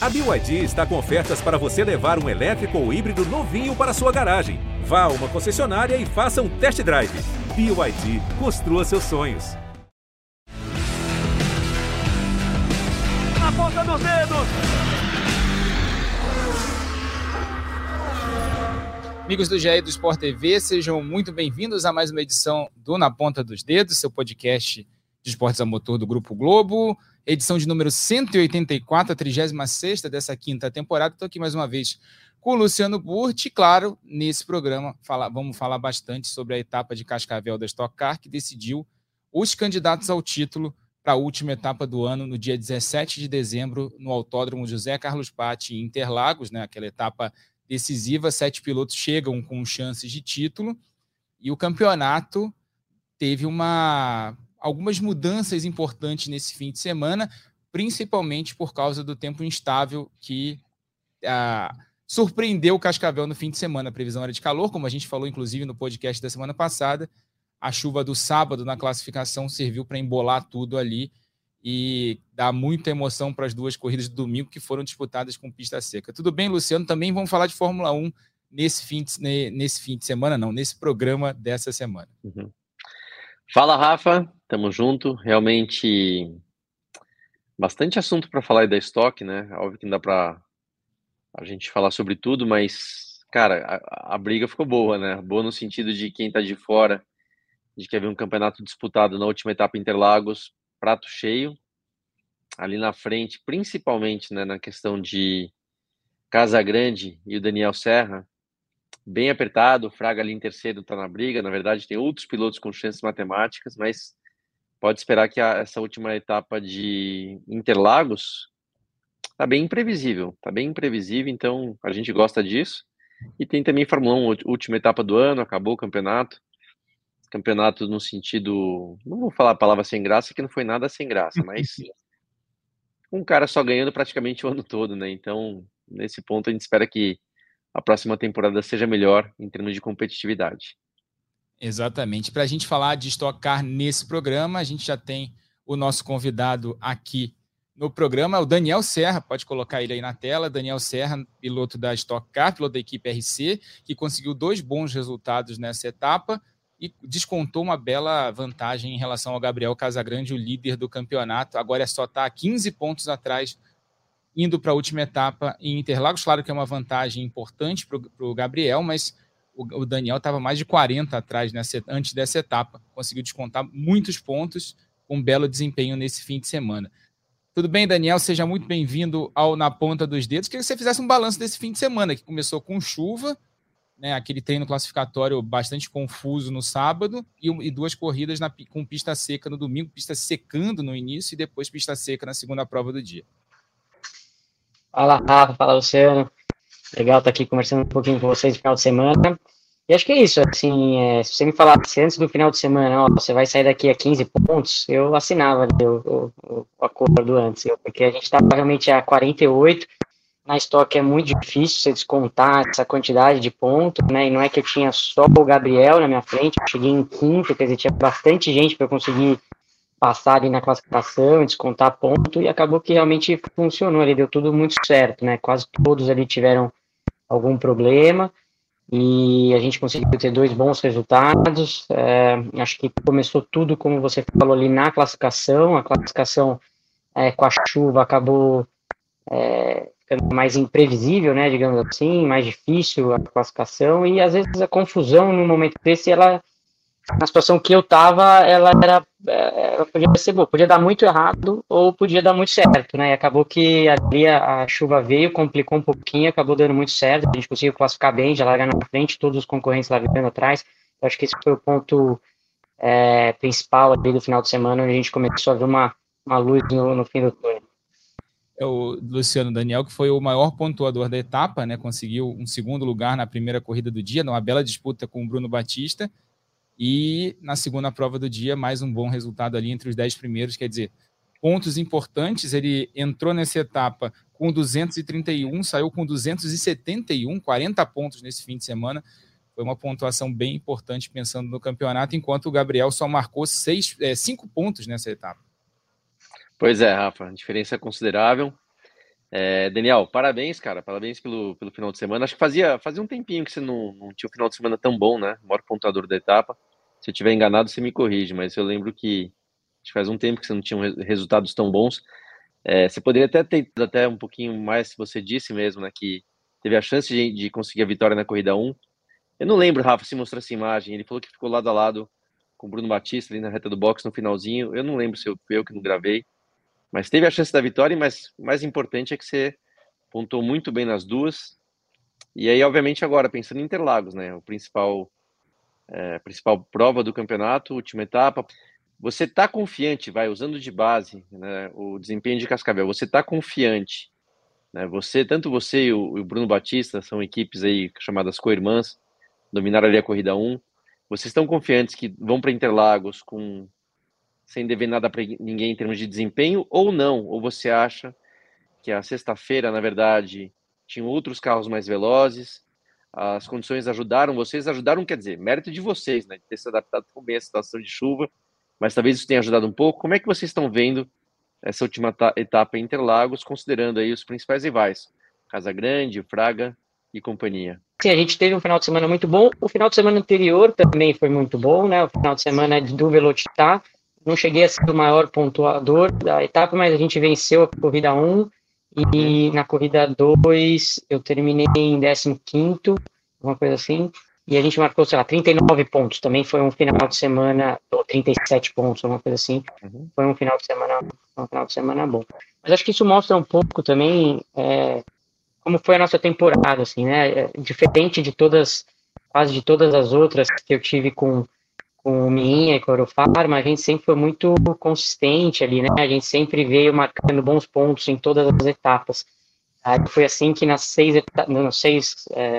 A BYD está com ofertas para você levar um elétrico ou híbrido novinho para sua garagem. Vá a uma concessionária e faça um test drive. BYD, construa seus sonhos. Na ponta dos dedos! Amigos do GE do Sport TV, sejam muito bem-vindos a mais uma edição do Na Ponta dos Dedos, seu podcast de esportes a motor do Grupo Globo edição de número 184, a 36 dessa quinta temporada. Estou aqui mais uma vez com o Luciano Burti. Claro, nesse programa fala, vamos falar bastante sobre a etapa de Cascavel da Stock Car, que decidiu os candidatos ao título para a última etapa do ano, no dia 17 de dezembro, no Autódromo José Carlos Patti, em Interlagos, né, aquela etapa decisiva. Sete pilotos chegam com chances de título e o campeonato teve uma algumas mudanças importantes nesse fim de semana, principalmente por causa do tempo instável que ah, surpreendeu o Cascavel no fim de semana. A previsão era de calor, como a gente falou, inclusive, no podcast da semana passada. A chuva do sábado na classificação serviu para embolar tudo ali e dar muita emoção para as duas corridas do domingo que foram disputadas com pista seca. Tudo bem, Luciano? Também vamos falar de Fórmula 1 nesse fim de, nesse fim de semana, não, nesse programa dessa semana. Uhum. Fala, Rafa. Tamo junto. Realmente bastante assunto para falar aí da estoque, né? Óbvio que não dá para a gente falar sobre tudo, mas cara, a, a, briga ficou boa, né? Boa no sentido de quem tá de fora, de que havia um campeonato disputado na última etapa Interlagos, prato cheio. Ali na frente, principalmente, né, na questão de Casa Grande e o Daniel Serra, bem apertado. O Fraga ali em terceiro está na briga. Na verdade, tem outros pilotos com chances matemáticas, mas pode esperar que a, essa última etapa de Interlagos está bem imprevisível. Está bem imprevisível, então a gente gosta disso. E tem também Fórmula 1, última etapa do ano, acabou o campeonato. Campeonato no sentido. Não vou falar a palavra sem graça, que não foi nada sem graça, mas um cara só ganhando praticamente o ano todo, né? Então, nesse ponto, a gente espera que a próxima temporada seja melhor em termos de competitividade. Exatamente. Para a gente falar de Stock Car nesse programa, a gente já tem o nosso convidado aqui no programa, o Daniel Serra, pode colocar ele aí na tela. Daniel Serra, piloto da Stock Car, piloto da equipe RC, que conseguiu dois bons resultados nessa etapa e descontou uma bela vantagem em relação ao Gabriel Casagrande, o líder do campeonato. Agora é só estar tá 15 pontos atrás indo para a última etapa em Interlagos. Claro que é uma vantagem importante para o Gabriel, mas o, o Daniel estava mais de 40 atrás nessa, antes dessa etapa. Conseguiu descontar muitos pontos com um belo desempenho nesse fim de semana. Tudo bem, Daniel? Seja muito bem-vindo ao Na Ponta dos Dedos. Queria que você fizesse um balanço desse fim de semana, que começou com chuva, né, aquele treino classificatório bastante confuso no sábado, e, e duas corridas na, com pista seca no domingo, pista secando no início e depois pista seca na segunda prova do dia. Fala, Rafa, fala, Luciano. Legal estar aqui conversando um pouquinho com vocês no final de semana. E acho que é isso, assim, é, se você me falasse antes do final de semana, ó, você vai sair daqui a 15 pontos, eu assinava o, o, o acordo antes, porque a gente estava realmente a 48, na estoque é muito difícil você descontar essa quantidade de pontos, né, e não é que eu tinha só o Gabriel na minha frente, eu cheguei em quinto, quer dizer, tinha bastante gente para conseguir passar ali na classificação, descontar ponto, e acabou que realmente funcionou, ali deu tudo muito certo, né? Quase todos ali tiveram algum problema, e a gente conseguiu ter dois bons resultados. É, acho que começou tudo, como você falou ali, na classificação. A classificação é, com a chuva acabou é, mais imprevisível, né? Digamos assim, mais difícil a classificação, e às vezes a confusão no momento desse ela na situação que eu tava, ela era, é, ela podia ser boa, podia dar muito errado ou podia dar muito certo, né? E acabou que ali a, a, chuva veio, complicou um pouquinho, acabou dando muito certo, a gente conseguiu classificar bem, já largar na frente, todos os concorrentes lá vivendo atrás. Eu acho que esse foi o ponto é, principal ali do final de semana, onde a gente começou a ver uma, uma luz no, no fim do túnel. É o Luciano Daniel, que foi o maior pontuador da etapa, né? Conseguiu um segundo lugar na primeira corrida do dia, numa bela disputa com o Bruno Batista e na segunda prova do dia, mais um bom resultado ali entre os dez primeiros, quer dizer, pontos importantes. Ele entrou nessa etapa com 231, saiu com 271, 40 pontos nesse fim de semana. Foi uma pontuação bem importante pensando no campeonato, enquanto o Gabriel só marcou seis, é, cinco pontos nessa etapa. Pois é, Rafa, diferença considerável. É, Daniel, parabéns, cara. Parabéns pelo, pelo final de semana. Acho que fazia, fazia um tempinho que você não, não tinha um final de semana tão bom, né? O maior pontuador da etapa. Se eu estiver enganado, você me corrige, mas eu lembro que faz um tempo que você não tinha resultados tão bons. É, você poderia até ter até um pouquinho mais, se você disse mesmo, né? Que teve a chance de, de conseguir a vitória na corrida 1. Eu não lembro, Rafa, se mostrou essa imagem. Ele falou que ficou lado a lado com o Bruno Batista ali na reta do box no finalzinho. Eu não lembro se eu, eu que não gravei. Mas teve a chance da vitória, mas mais importante é que você pontou muito bem nas duas. E aí, obviamente, agora, pensando em Interlagos, né? O principal, é, principal prova do campeonato, última etapa. Você está confiante, vai, usando de base né, o desempenho de Cascavel, você está confiante, né? Você, tanto você e o, e o, Bruno Batista são equipes aí chamadas co-irmãs, dominaram ali a corrida 1. Vocês estão confiantes que vão para Interlagos com sem dever nada para ninguém em termos de desempenho, ou não? Ou você acha que a sexta-feira, na verdade, tinham outros carros mais velozes, as condições ajudaram vocês, ajudaram, quer dizer, mérito de vocês, né, de ter se adaptado tão bem à situação de chuva, mas talvez isso tenha ajudado um pouco. Como é que vocês estão vendo essa última etapa em Interlagos, considerando aí os principais rivais, Casa Grande, Fraga e companhia? Sim, a gente teve um final de semana muito bom. O final de semana anterior também foi muito bom, né? O final de semana do Velocitar não cheguei a ser o maior pontuador da etapa, mas a gente venceu a corrida 1 e na corrida 2 eu terminei em 15, uma coisa assim, e a gente marcou, sei lá, 39 pontos. Também foi um final de semana, ou 37 pontos, uma coisa assim. Uhum. Foi um final de semana, um final de semana bom. Mas acho que isso mostra um pouco também é, como foi a nossa temporada, assim, né? É, diferente de todas, quase de todas as outras que eu tive com com o Minha e com a Eurofarma, a gente sempre foi muito consistente ali, né? A gente sempre veio marcando bons pontos em todas as etapas. Aí foi assim que nas seis, nas seis é,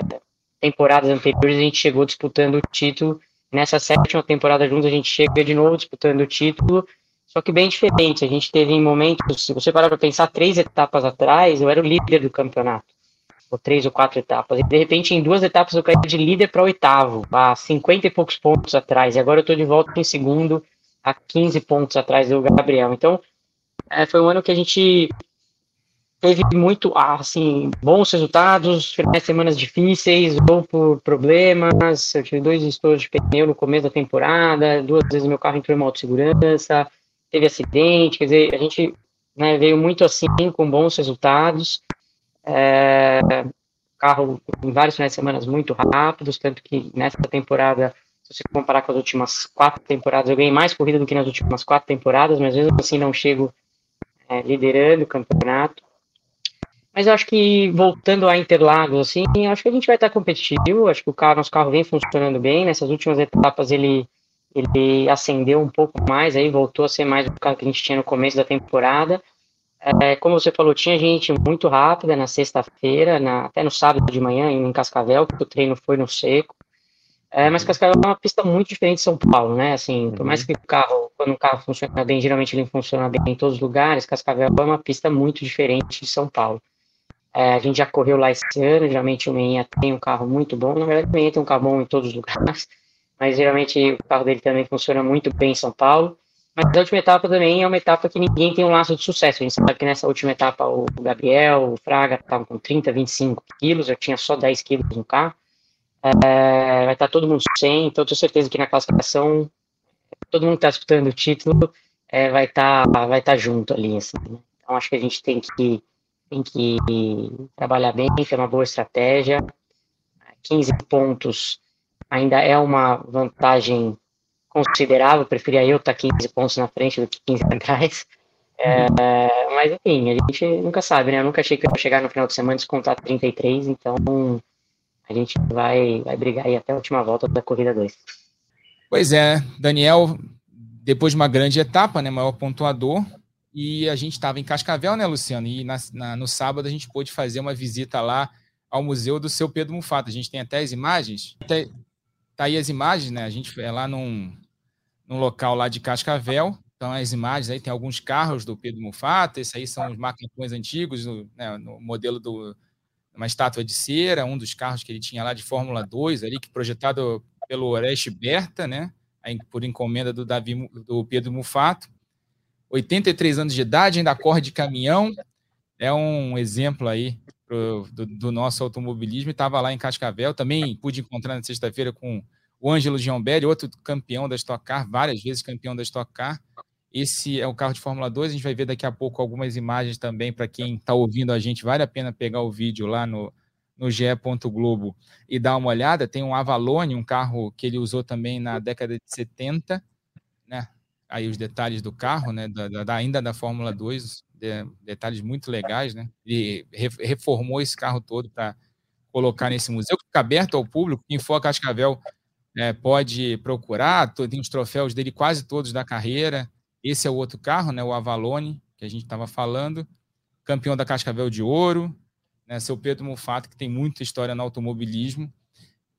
temporadas anteriores a gente chegou disputando o título. Nessa sétima temporada juntos a gente chega de novo disputando o título, só que bem diferente. A gente teve em momentos, se você parar para pensar, três etapas atrás, eu era o líder do campeonato ou três ou quatro etapas. E de repente, em duas etapas, eu caí de líder para oitavo, a 50 e poucos pontos atrás. E agora eu estou de volta em segundo, a 15 pontos atrás do Gabriel. Então, é, foi um ano que a gente teve muito, assim, bons resultados, finais de semanas difíceis, ou por problemas. Eu tive dois estouros de pneu no começo da temporada, duas vezes meu carro entrou em moto segurança, teve acidente, quer dizer, a gente né, veio muito assim, com bons resultados. É, carro em vários finais de semana muito rápidos, tanto que nessa temporada, se você comparar com as últimas quatro temporadas, eu ganhei mais corrida do que nas últimas quatro temporadas, mas mesmo assim não chego é, liderando o campeonato. Mas eu acho que voltando a Interlagos, assim, acho que a gente vai estar competitivo. Acho que o carro, nosso carro vem funcionando bem. Nessas últimas etapas ele ele acendeu um pouco mais, aí voltou a ser mais o carro que a gente tinha no começo da temporada. É, como você falou, tinha gente muito rápida na sexta-feira, até no sábado de manhã, em Cascavel, que o treino foi no seco. É, mas Cascavel é uma pista muito diferente de São Paulo, né? Assim, por mais que o carro, quando o carro funciona bem, geralmente ele funciona bem em todos os lugares, Cascavel é uma pista muito diferente de São Paulo. É, a gente já correu lá esse ano, geralmente o Meinha tem um carro muito bom, na verdade o Meinha tem um carro bom em todos os lugares, mas geralmente o carro dele também funciona muito bem em São Paulo. Mas a última etapa também é uma etapa que ninguém tem um laço de sucesso. A gente sabe que nessa última etapa o Gabriel, o Fraga estavam com 30, 25 quilos, eu tinha só 10 quilos no carro. É, vai estar todo mundo sem, então eu tenho certeza que na classificação todo mundo que está disputando o título é, vai estar tá, vai tá junto ali. Assim, né? Então acho que a gente tem que, tem que trabalhar bem, ter uma boa estratégia. 15 pontos ainda é uma vantagem considerável, preferia eu estar 15 pontos na frente do que 15 atrás. É, mas enfim, a gente nunca sabe, né? Eu nunca achei que eu ia chegar no final de semana e descontar 33, então a gente vai, vai brigar aí até a última volta da corrida 2. Pois é, Daniel, depois de uma grande etapa, né? Maior pontuador. E a gente estava em Cascavel, né, Luciano? E na, na, no sábado a gente pôde fazer uma visita lá ao museu do seu Pedro Mufato. A gente tem até as imagens. Até, tá aí as imagens, né? A gente é lá num, num local lá de Cascavel. Então, as imagens aí tem alguns carros do Pedro Mufato, esses aí são os macacões antigos, no, né, no modelo do uma estátua de cera, um dos carros que ele tinha lá de Fórmula 2, ali, que projetado pelo Oreste Berta, né, por encomenda do, Davi, do Pedro Mufato. 83 anos de idade, ainda corre de caminhão. é um exemplo aí pro, do, do, nosso automobilismo. Estava lá em Cascavel, também pude encontrar na sexta-feira com o Ângelo Giombelli, outro campeão da Stock Car, várias vezes campeão da Stock Car. Esse é o carro de Fórmula 2. A gente vai ver daqui a pouco algumas imagens também para quem está ouvindo a gente. Vale a pena pegar o vídeo lá no, no GE. Globo e dar uma olhada. Tem um Avalone, um carro que ele usou também na década de 70, né? Aí os detalhes do carro, né? Da, da ainda da Fórmula 2, de, detalhes muito legais, né? E reformou esse carro todo para colocar nesse museu, que fica aberto ao público. Quem for a Cascavel é, pode procurar, tem os troféus dele quase todos da carreira. Esse é o outro carro, né, o Avalone, que a gente estava falando, campeão da Cascavel de Ouro, né, seu Pedro Mufato, que tem muita história no automobilismo.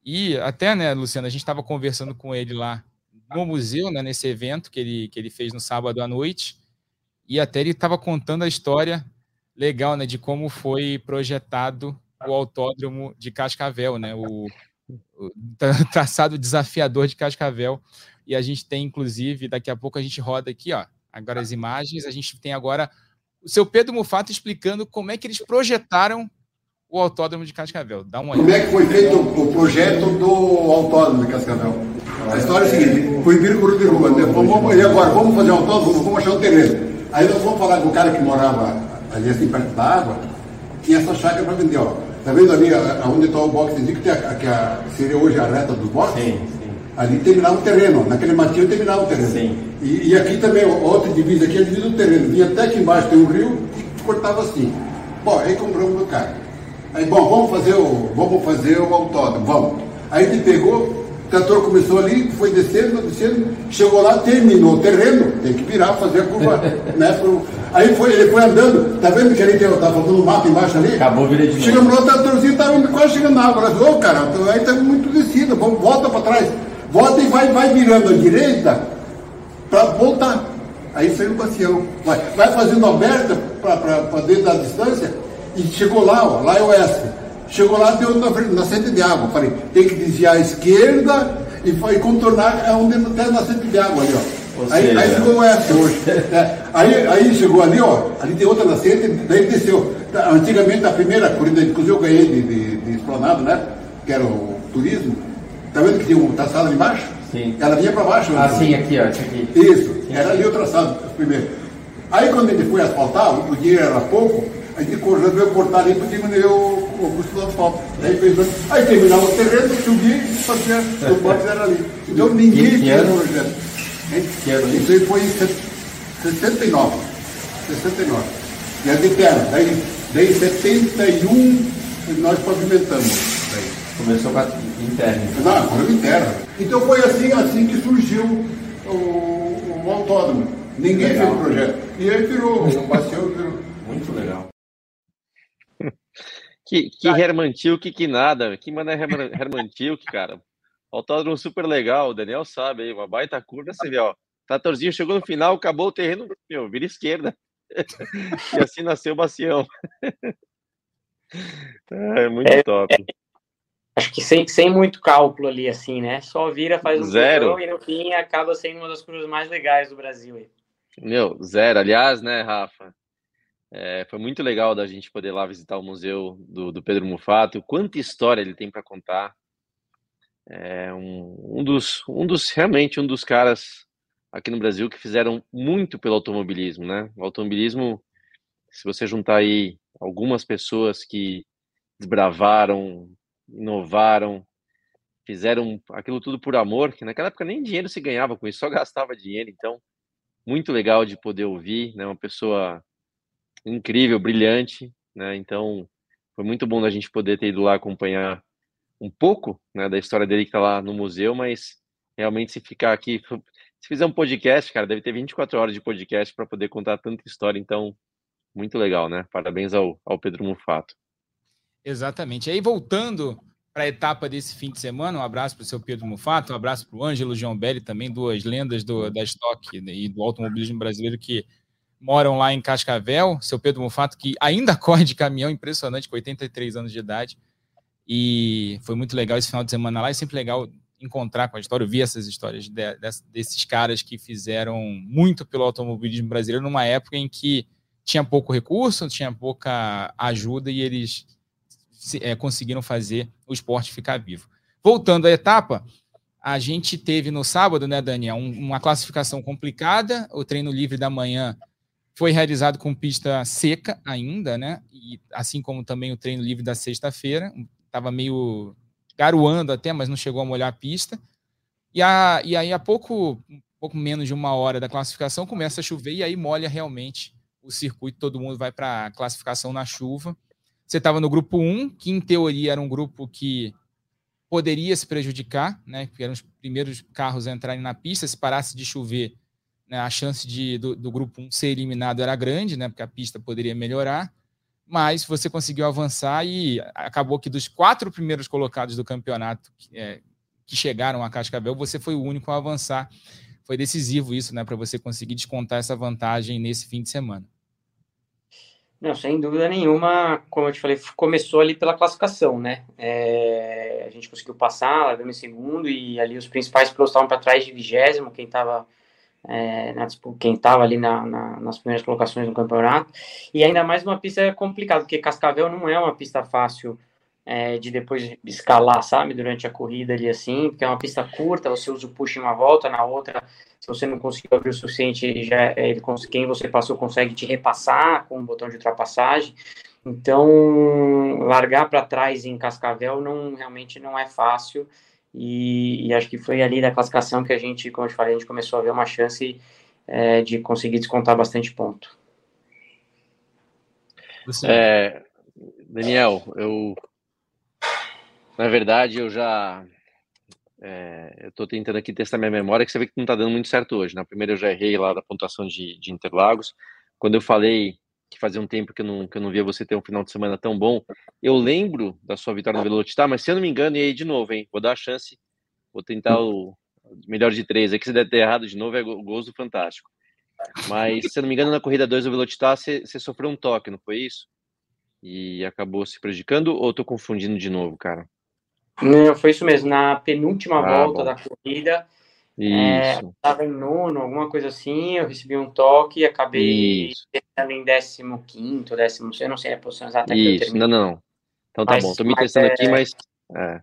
E até, né, Luciano, a gente estava conversando com ele lá no museu, né, nesse evento que ele, que ele fez no sábado à noite, e até ele estava contando a história legal, né, de como foi projetado o autódromo de Cascavel, né, o, traçado desafiador de Cascavel, e a gente tem, inclusive, daqui a pouco a gente roda aqui, ó, agora as imagens, a gente tem agora o seu Pedro Mufato explicando como é que eles projetaram o autódromo de Cascavel. Dá uma olhada. Como é que foi feito o projeto do autódromo de Cascavel? A história é a seguinte, foi vir por de rua, né? vamos, e agora vamos fazer um autódromo, vamos achar um terreno. Aí nós vamos falar com o cara que morava ali assim perto da água, tinha essa chácara para vender, ó. Tá vendo ali onde está o boxe que, a, que a, seria hoje a reta dos boxes? Sim ali terminava o terreno, naquele matinho terminava o terreno. Sim. E, e aqui também, outra divisa aqui, a divisa do terreno. Vinha até aqui embaixo tem um rio e cortava assim. Bom, aí compramos o carro. Aí, bom, vamos fazer o, vamos fazer o autódromo, vamos. Aí ele pegou, trator começou ali, foi descendo, descendo, chegou lá, terminou o terreno, tem que virar, fazer a curva, né? Pro, aí foi, ele foi andando, tá vendo que ali estava faltando um mato embaixo ali? Acabou virando Chegamos lá, o tratorzinho estava quase chegando na água. Ô, oh, cara, aí está muito descido, vamos, volta para trás volta e vai, vai virando à direita para voltar. Aí saiu o bacião. Vai, vai fazendo aberta para dentro da distância e chegou lá, ó, lá é oeste. Chegou lá, deu na, nascente de água. Falei, tem que desviar à esquerda e, e contornar onde tem a nascente de água ali, ó. Aí, aí, o oeste hoje. É, aí, aí chegou ali, ó, ali tem outra nascente, daí desceu. Antigamente a primeira corrida, inclusive eu ganhei de, de, de esplanado, né? Que era o turismo Está vendo que tinha um traçado ali embaixo? Sim. Ela vinha para baixo. Ah, sim, aqui, ó, aqui. Isso, sim, era sim. ali o traçado primeiro. Aí quando ele foi asfaltar, o dinheiro era pouco, a gente resolveu cortar ali para diminuir o, o custo asfalto. Aí, fez, aí terminava o terreno, subia e fazia, o box era ali. Então ninguém fez o projeto. Isso aí foi em 69. 69. E a de terra. Daí, daí em 71 nós pavimentamos. Começou com a interna. Não, correu interna. Então foi assim, assim que surgiu o, o autódromo. Ninguém legal. fez o projeto. E aí virou, o passeio virou. Muito legal. Que, que Herman Tilke, que nada. Que manda Herman, Herman Tilke, cara. Autódromo super legal, o Daniel sabe aí, uma baita curva, você vê, ó. Tratorzinho chegou no final, acabou o terreno, meu, vira esquerda. e assim nasceu o Bacião. é muito é, top. É, Acho que sem, sem muito cálculo ali, assim, né? Só vira, faz um zero e no fim acaba sendo uma das curvas mais legais do Brasil. Aí. Meu, zero. Aliás, né, Rafa? É, foi muito legal da gente poder lá visitar o museu do, do Pedro Mufato. Quanta história ele tem para contar. É um, um, dos, um dos, realmente, um dos caras aqui no Brasil que fizeram muito pelo automobilismo, né? O automobilismo, se você juntar aí algumas pessoas que desbravaram inovaram, fizeram aquilo tudo por amor, que naquela época nem dinheiro se ganhava com isso, só gastava dinheiro, então muito legal de poder ouvir, né, uma pessoa incrível, brilhante, né, então foi muito bom da gente poder ter ido lá acompanhar um pouco, né, da história dele que está lá no museu, mas realmente se ficar aqui, se fizer um podcast, cara, deve ter 24 horas de podcast para poder contar tanta história, então muito legal, né, parabéns ao, ao Pedro Mufato. Exatamente. Aí, voltando para a etapa desse fim de semana, um abraço para o seu Pedro Mufato, um abraço para o Ângelo Belli, também duas lendas do, da Stock e do automobilismo brasileiro que moram lá em Cascavel. Seu Pedro Mufato, que ainda corre de caminhão, impressionante, com 83 anos de idade. E foi muito legal esse final de semana lá. É sempre legal encontrar com a história, ouvir essas histórias de, de, desses caras que fizeram muito pelo automobilismo brasileiro numa época em que tinha pouco recurso, tinha pouca ajuda e eles é, conseguiram fazer o esporte ficar vivo. Voltando à etapa, a gente teve no sábado, né, Daniel, um, uma classificação complicada. O treino livre da manhã foi realizado com pista seca ainda, né? E assim como também o treino livre da sexta-feira, estava meio garoando até, mas não chegou a molhar a pista. E, a, e aí, a pouco, pouco menos de uma hora da classificação, começa a chover e aí molha realmente o circuito. Todo mundo vai para a classificação na chuva. Você estava no grupo 1, que em teoria era um grupo que poderia se prejudicar, né? Que eram os primeiros carros a entrarem na pista. Se parasse de chover, né, a chance de, do, do, grupo 1 ser eliminado era grande, né? Porque a pista poderia melhorar. Mas você conseguiu avançar e acabou que dos quatro primeiros colocados do campeonato é, que chegaram a Cascavel, você foi o único a avançar. Foi decisivo isso, né? Para você conseguir descontar essa vantagem nesse fim de semana. Não, sem dúvida nenhuma, como eu te falei, começou ali pela classificação, né? É, a gente conseguiu passar, largamos em segundo, e ali os principais pilotos estavam para trás de vigésimo, quem estava é, quem estava ali na, na, nas primeiras colocações do campeonato, e ainda mais uma pista complicada, porque Cascavel não é uma pista fácil é, de depois escalar, sabe, durante a corrida ali assim, porque é uma pista curta, você usa o push em uma volta, na outra se você não conseguiu abrir o suficiente, já é, ele quem você passou consegue te repassar com um botão de ultrapassagem. Então, largar para trás em Cascavel não realmente não é fácil. E, e, acho que foi ali da classificação que a gente, como eu te falei, a gente começou a ver uma chance é, de conseguir descontar bastante ponto. É, Daniel, eu na verdade eu já é, eu estou tentando aqui testar minha memória, que você vê que não está dando muito certo hoje. Na primeira eu já errei lá da pontuação de, de Interlagos. Quando eu falei que fazia um tempo que eu, não, que eu não via você ter um final de semana tão bom, eu lembro da sua vitória no Velocitar, mas se eu não me engano, e aí de novo, hein? Vou dar a chance, vou tentar o melhor de três. Aqui se der errado de novo, é o gozo fantástico. Mas, se eu não me engano, na corrida 2 do Velocitar, você, você sofreu um toque, não foi isso? E acabou se prejudicando, ou estou confundindo de novo, cara? Não, foi isso mesmo. Na penúltima ah, volta bom. da corrida, estava é, em nono, alguma coisa assim. Eu recebi um toque e acabei testando em décimo quinto, décimo, eu não sei a posição exata isso. que eu terminei. Não, não. Então tá mas, bom. Tô me testando é... aqui, mas. É.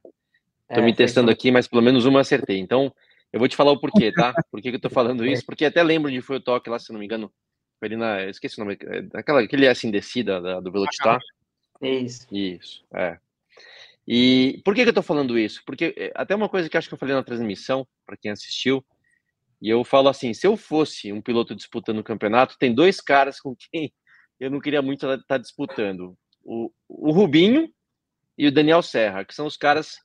Tô é, me testando aqui, mas pelo menos uma acertei. Então, eu vou te falar o porquê, tá? Por que, que eu tô falando isso? Porque até lembro onde foi o toque lá, se não me engano. Foi ali na. Eu esqueci o nome. É, aquela, aquele assim descida da, do Velocitar. Isso. Isso, é. E por que, que eu estou falando isso? Porque eh, até uma coisa que acho que eu falei na transmissão, para quem assistiu, e eu falo assim: se eu fosse um piloto disputando o campeonato, tem dois caras com quem eu não queria muito estar tá disputando: o, o Rubinho e o Daniel Serra, que são os caras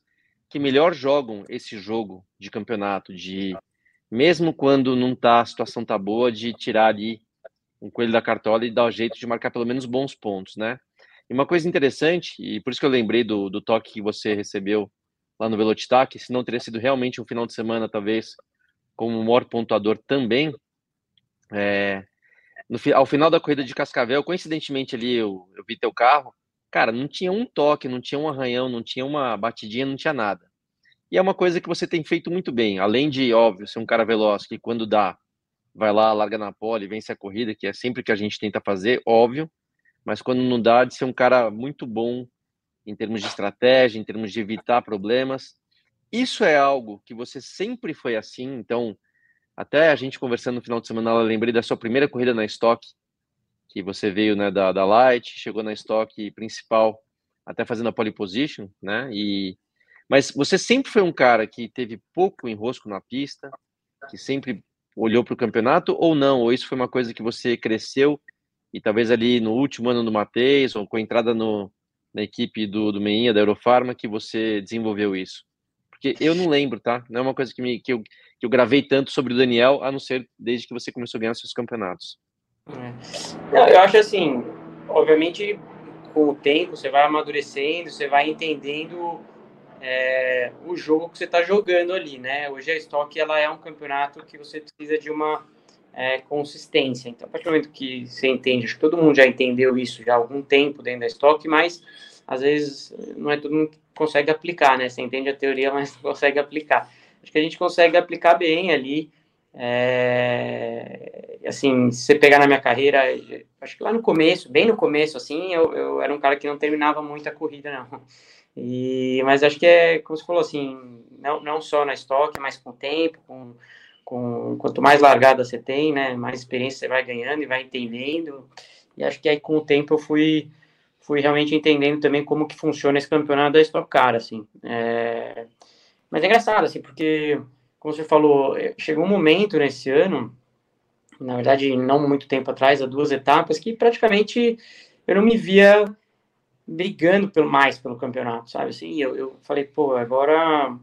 que melhor jogam esse jogo de campeonato, de mesmo quando não tá, a situação tá boa, de tirar ali um coelho da cartola e dar o jeito de marcar pelo menos bons pontos, né? E uma coisa interessante, e por isso que eu lembrei do, do toque que você recebeu lá no Velotitac, se não teria sido realmente um final de semana, talvez, como o maior pontuador também, é, no, ao final da corrida de Cascavel, coincidentemente ali eu, eu vi teu carro, cara, não tinha um toque, não tinha um arranhão, não tinha uma batidinha, não tinha nada. E é uma coisa que você tem feito muito bem, além de, óbvio, ser um cara veloz, que quando dá, vai lá, larga na pole, vence a corrida, que é sempre que a gente tenta fazer, óbvio, mas quando não dá, de ser um cara muito bom em termos de estratégia, em termos de evitar problemas. Isso é algo que você sempre foi assim, então, até a gente conversando no final de semana, eu lembrei da sua primeira corrida na Stock, que você veio né, da, da Light, chegou na Stock principal, até fazendo a pole position, né? E, mas você sempre foi um cara que teve pouco enrosco na pista, que sempre olhou para o campeonato, ou não? Ou isso foi uma coisa que você cresceu e talvez ali no último ano do Matheus, ou com a entrada no, na equipe do, do Meinha, da Eurofarma, que você desenvolveu isso? Porque eu não lembro, tá? Não é uma coisa que, me, que, eu, que eu gravei tanto sobre o Daniel, a não ser desde que você começou a ganhar seus campeonatos. É. Não, eu acho assim, obviamente, com o tempo, você vai amadurecendo, você vai entendendo é, o jogo que você está jogando ali, né? Hoje a Stock ela é um campeonato que você precisa de uma é, consistência. Então, a partir do momento que você entende, acho que todo mundo já entendeu isso já há algum tempo dentro da estoque, mas às vezes não é todo mundo que consegue aplicar, né? Você entende a teoria, mas não consegue aplicar. Acho que a gente consegue aplicar bem ali. É, assim, se você pegar na minha carreira, acho que lá no começo, bem no começo, assim, eu, eu era um cara que não terminava muito a corrida, não. E, mas acho que é, como você falou, assim, não, não só na estoque, mas com o tempo, com, com, quanto mais largada você tem, né, mais experiência você vai ganhando e vai entendendo. E acho que aí com o tempo eu fui, fui realmente entendendo também como que funciona esse campeonato da Stock Car, assim. É, mas é engraçado, assim, porque, como você falou, é, chegou um momento nesse ano, na verdade, não muito tempo atrás, há duas etapas, que praticamente eu não me via brigando pelo, mais pelo campeonato, sabe? Assim, eu, eu falei, pô, agora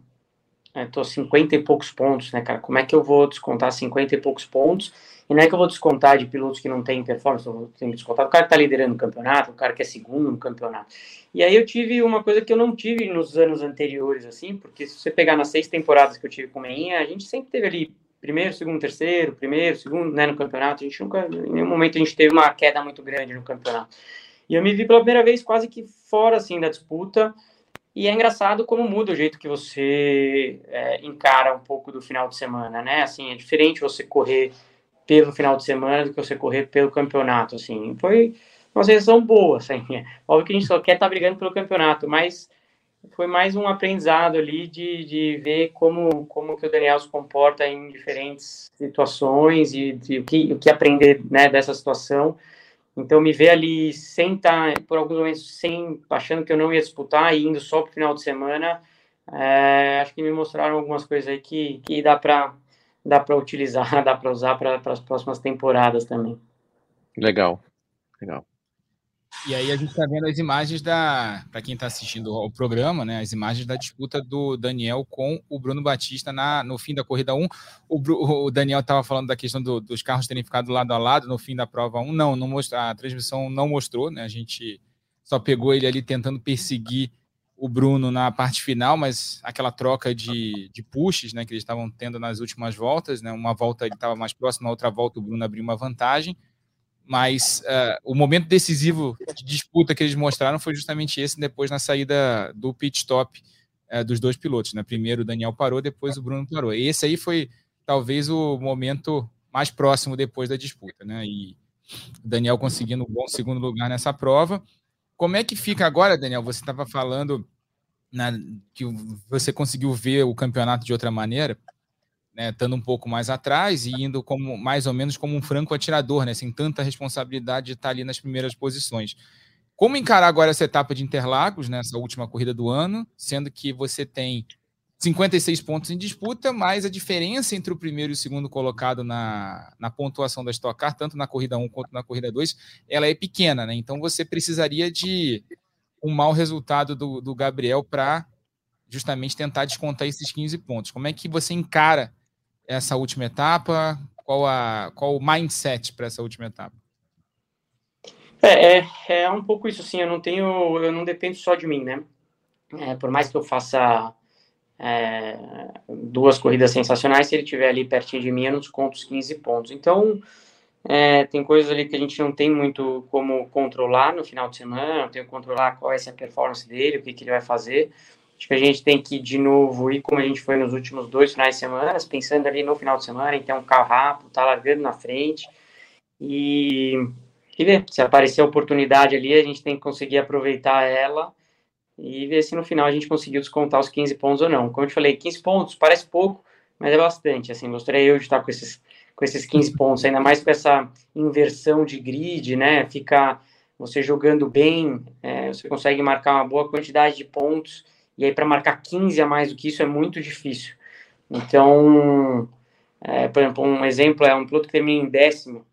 é, tô 50 e poucos pontos, né, cara? Como é que eu vou descontar 50 e poucos pontos? E não é que eu vou descontar de pilotos que não têm performance, eu tenho que descontar o cara que tá liderando o campeonato, o cara que é segundo no campeonato. E aí eu tive uma coisa que eu não tive nos anos anteriores, assim, porque se você pegar nas seis temporadas que eu tive com o Meinha, a gente sempre teve ali primeiro, segundo, terceiro, primeiro, segundo, né, no campeonato. A gente nunca, em nenhum momento a gente teve uma queda muito grande no campeonato. E eu me vi pela primeira vez quase que fora, assim, da disputa. E é engraçado como muda o jeito que você é, encara um pouco do final de semana, né? Assim, é diferente você correr pelo final de semana do que você correr pelo campeonato, assim. Foi uma sensação boa, assim. Óbvio que a gente só quer estar tá brigando pelo campeonato, mas foi mais um aprendizado ali de, de ver como, como que o Daniel se comporta em diferentes situações e de, o, que, o que aprender né, dessa situação. Então, me ver ali sem estar, tá, por alguns momentos, sem, achando que eu não ia disputar e indo só para o final de semana, é, acho que me mostraram algumas coisas aí que, que dá para dá para utilizar, dá para usar para as próximas temporadas também. Legal, legal. E aí a gente está vendo as imagens da, para quem está assistindo o programa, né? As imagens da disputa do Daniel com o Bruno Batista na, no fim da corrida 1. O, o Daniel estava falando da questão do, dos carros terem ficado lado a lado no fim da prova 1. Não, não mostra, a transmissão não mostrou, né? A gente só pegou ele ali tentando perseguir o Bruno na parte final, mas aquela troca de, de pushes, né, que eles estavam tendo nas últimas voltas, né? Uma volta ele estava mais próximo, na outra volta o Bruno abriu uma vantagem mas uh, o momento decisivo de disputa que eles mostraram foi justamente esse depois na saída do pit stop uh, dos dois pilotos. Né? Primeiro o Daniel parou, depois o Bruno parou. Esse aí foi talvez o momento mais próximo depois da disputa. Né? E o Daniel conseguindo um bom segundo lugar nessa prova. Como é que fica agora, Daniel? Você estava falando na, que você conseguiu ver o campeonato de outra maneira né, estando um pouco mais atrás e indo como mais ou menos como um franco atirador, né, sem tanta responsabilidade de estar ali nas primeiras posições. Como encarar agora essa etapa de Interlagos, né, última corrida do ano, sendo que você tem 56 pontos em disputa, mas a diferença entre o primeiro e o segundo colocado na, na pontuação da Stock Car, tanto na corrida 1 quanto na corrida 2, ela é pequena, né? Então você precisaria de um mau resultado do, do Gabriel para justamente tentar descontar esses 15 pontos. Como é que você encara essa última etapa? Qual, a, qual o mindset para essa última etapa? É, é, é, um pouco isso, assim, eu não tenho, eu não dependo só de mim, né? É, por mais que eu faça é, duas corridas sensacionais, se ele estiver ali pertinho de mim, eu não desconto os 15 pontos. Então, é, tem coisas ali que a gente não tem muito como controlar no final de semana, não tem como controlar qual é a performance dele, o que, que ele vai fazer. Acho que a gente tem que, de novo, ir como a gente foi nos últimos dois finais de semana, pensando ali no final de semana, em ter um carro rápido, tá largando na frente. E, e ver, se aparecer a oportunidade ali, a gente tem que conseguir aproveitar ela e ver se no final a gente conseguiu descontar os 15 pontos ou não. Como eu te falei, 15 pontos parece pouco, mas é bastante. Assim, gostaria eu de estar com esses, com esses 15 pontos, ainda mais com essa inversão de grid, né? Ficar você jogando bem, é, você consegue marcar uma boa quantidade de pontos e aí para marcar 15 a mais do que isso é muito difícil. Então, é, por exemplo, um exemplo é um piloto que termina em décimo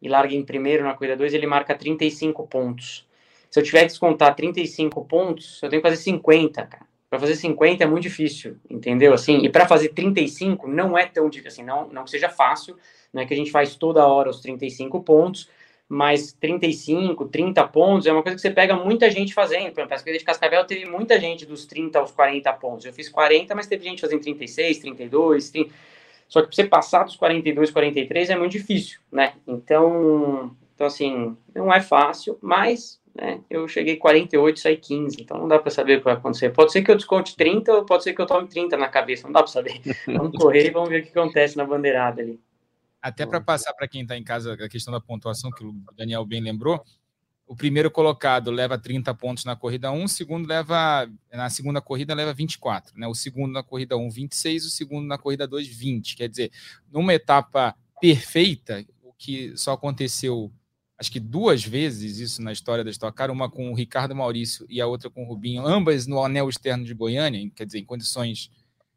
e larga em primeiro na corrida 2, ele marca 35 pontos. Se eu tiver que descontar 35 pontos, eu tenho que fazer 50, cara. Para fazer 50 é muito difícil, entendeu? Assim, e para fazer 35 não é tão difícil, assim, não, não que seja fácil, não é que a gente faz toda hora os 35 pontos, mas 35, 30 pontos é uma coisa que você pega muita gente fazendo. Por exemplo, a de Cascavel teve muita gente dos 30 aos 40 pontos. Eu fiz 40, mas teve gente fazendo 36, 32, 30. Só que para você passar dos 42, 43 é muito difícil, né? Então, então, assim, não é fácil, mas né? Eu cheguei 48, saí 15, então não dá para saber o que vai acontecer. Pode ser que eu desconte 30 ou pode ser que eu tome 30 na cabeça, não dá para saber. Vamos correr e vamos ver o que acontece na bandeirada ali. Até para passar para quem está em casa a questão da pontuação, que o Daniel bem lembrou, o primeiro colocado leva 30 pontos na corrida 1, o segundo leva, na segunda corrida, leva 24, né? O segundo na corrida 1, 26, o segundo na corrida 2, 20. Quer dizer, numa etapa perfeita, o que só aconteceu acho que duas vezes isso na história da Stock Car, uma com o Ricardo Maurício e a outra com o Rubinho, ambas no anel externo de Goiânia, quer dizer, em condições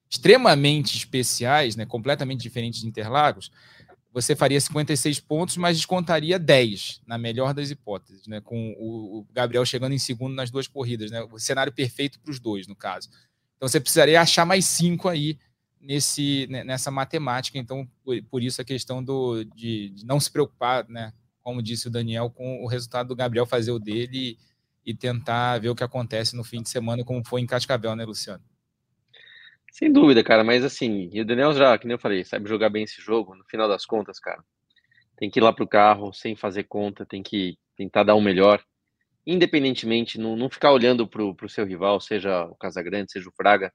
extremamente especiais, né, completamente diferentes de Interlagos, você faria 56 pontos, mas descontaria 10, na melhor das hipóteses, né, com o, Gabriel chegando em segundo nas duas corridas, né, o cenário perfeito para os dois, no caso. Então você precisaria achar mais cinco aí nesse, né, nessa matemática, então por, por isso a questão do, de, de não se preocupar, né, como disse o Daniel, com o resultado do Gabriel fazer o dele e, e tentar ver o que acontece no fim de semana, como foi em Cascavel, né, Luciano? Sem dúvida, cara, mas assim, e o Daniel já, que nem eu falei, sabe jogar bem esse jogo, no final das contas, cara. Tem que ir lá pro carro sem fazer conta, tem que tentar dar o um melhor, independentemente, não, não ficar olhando pro, pro seu rival, seja o Casagrande, seja o Fraga,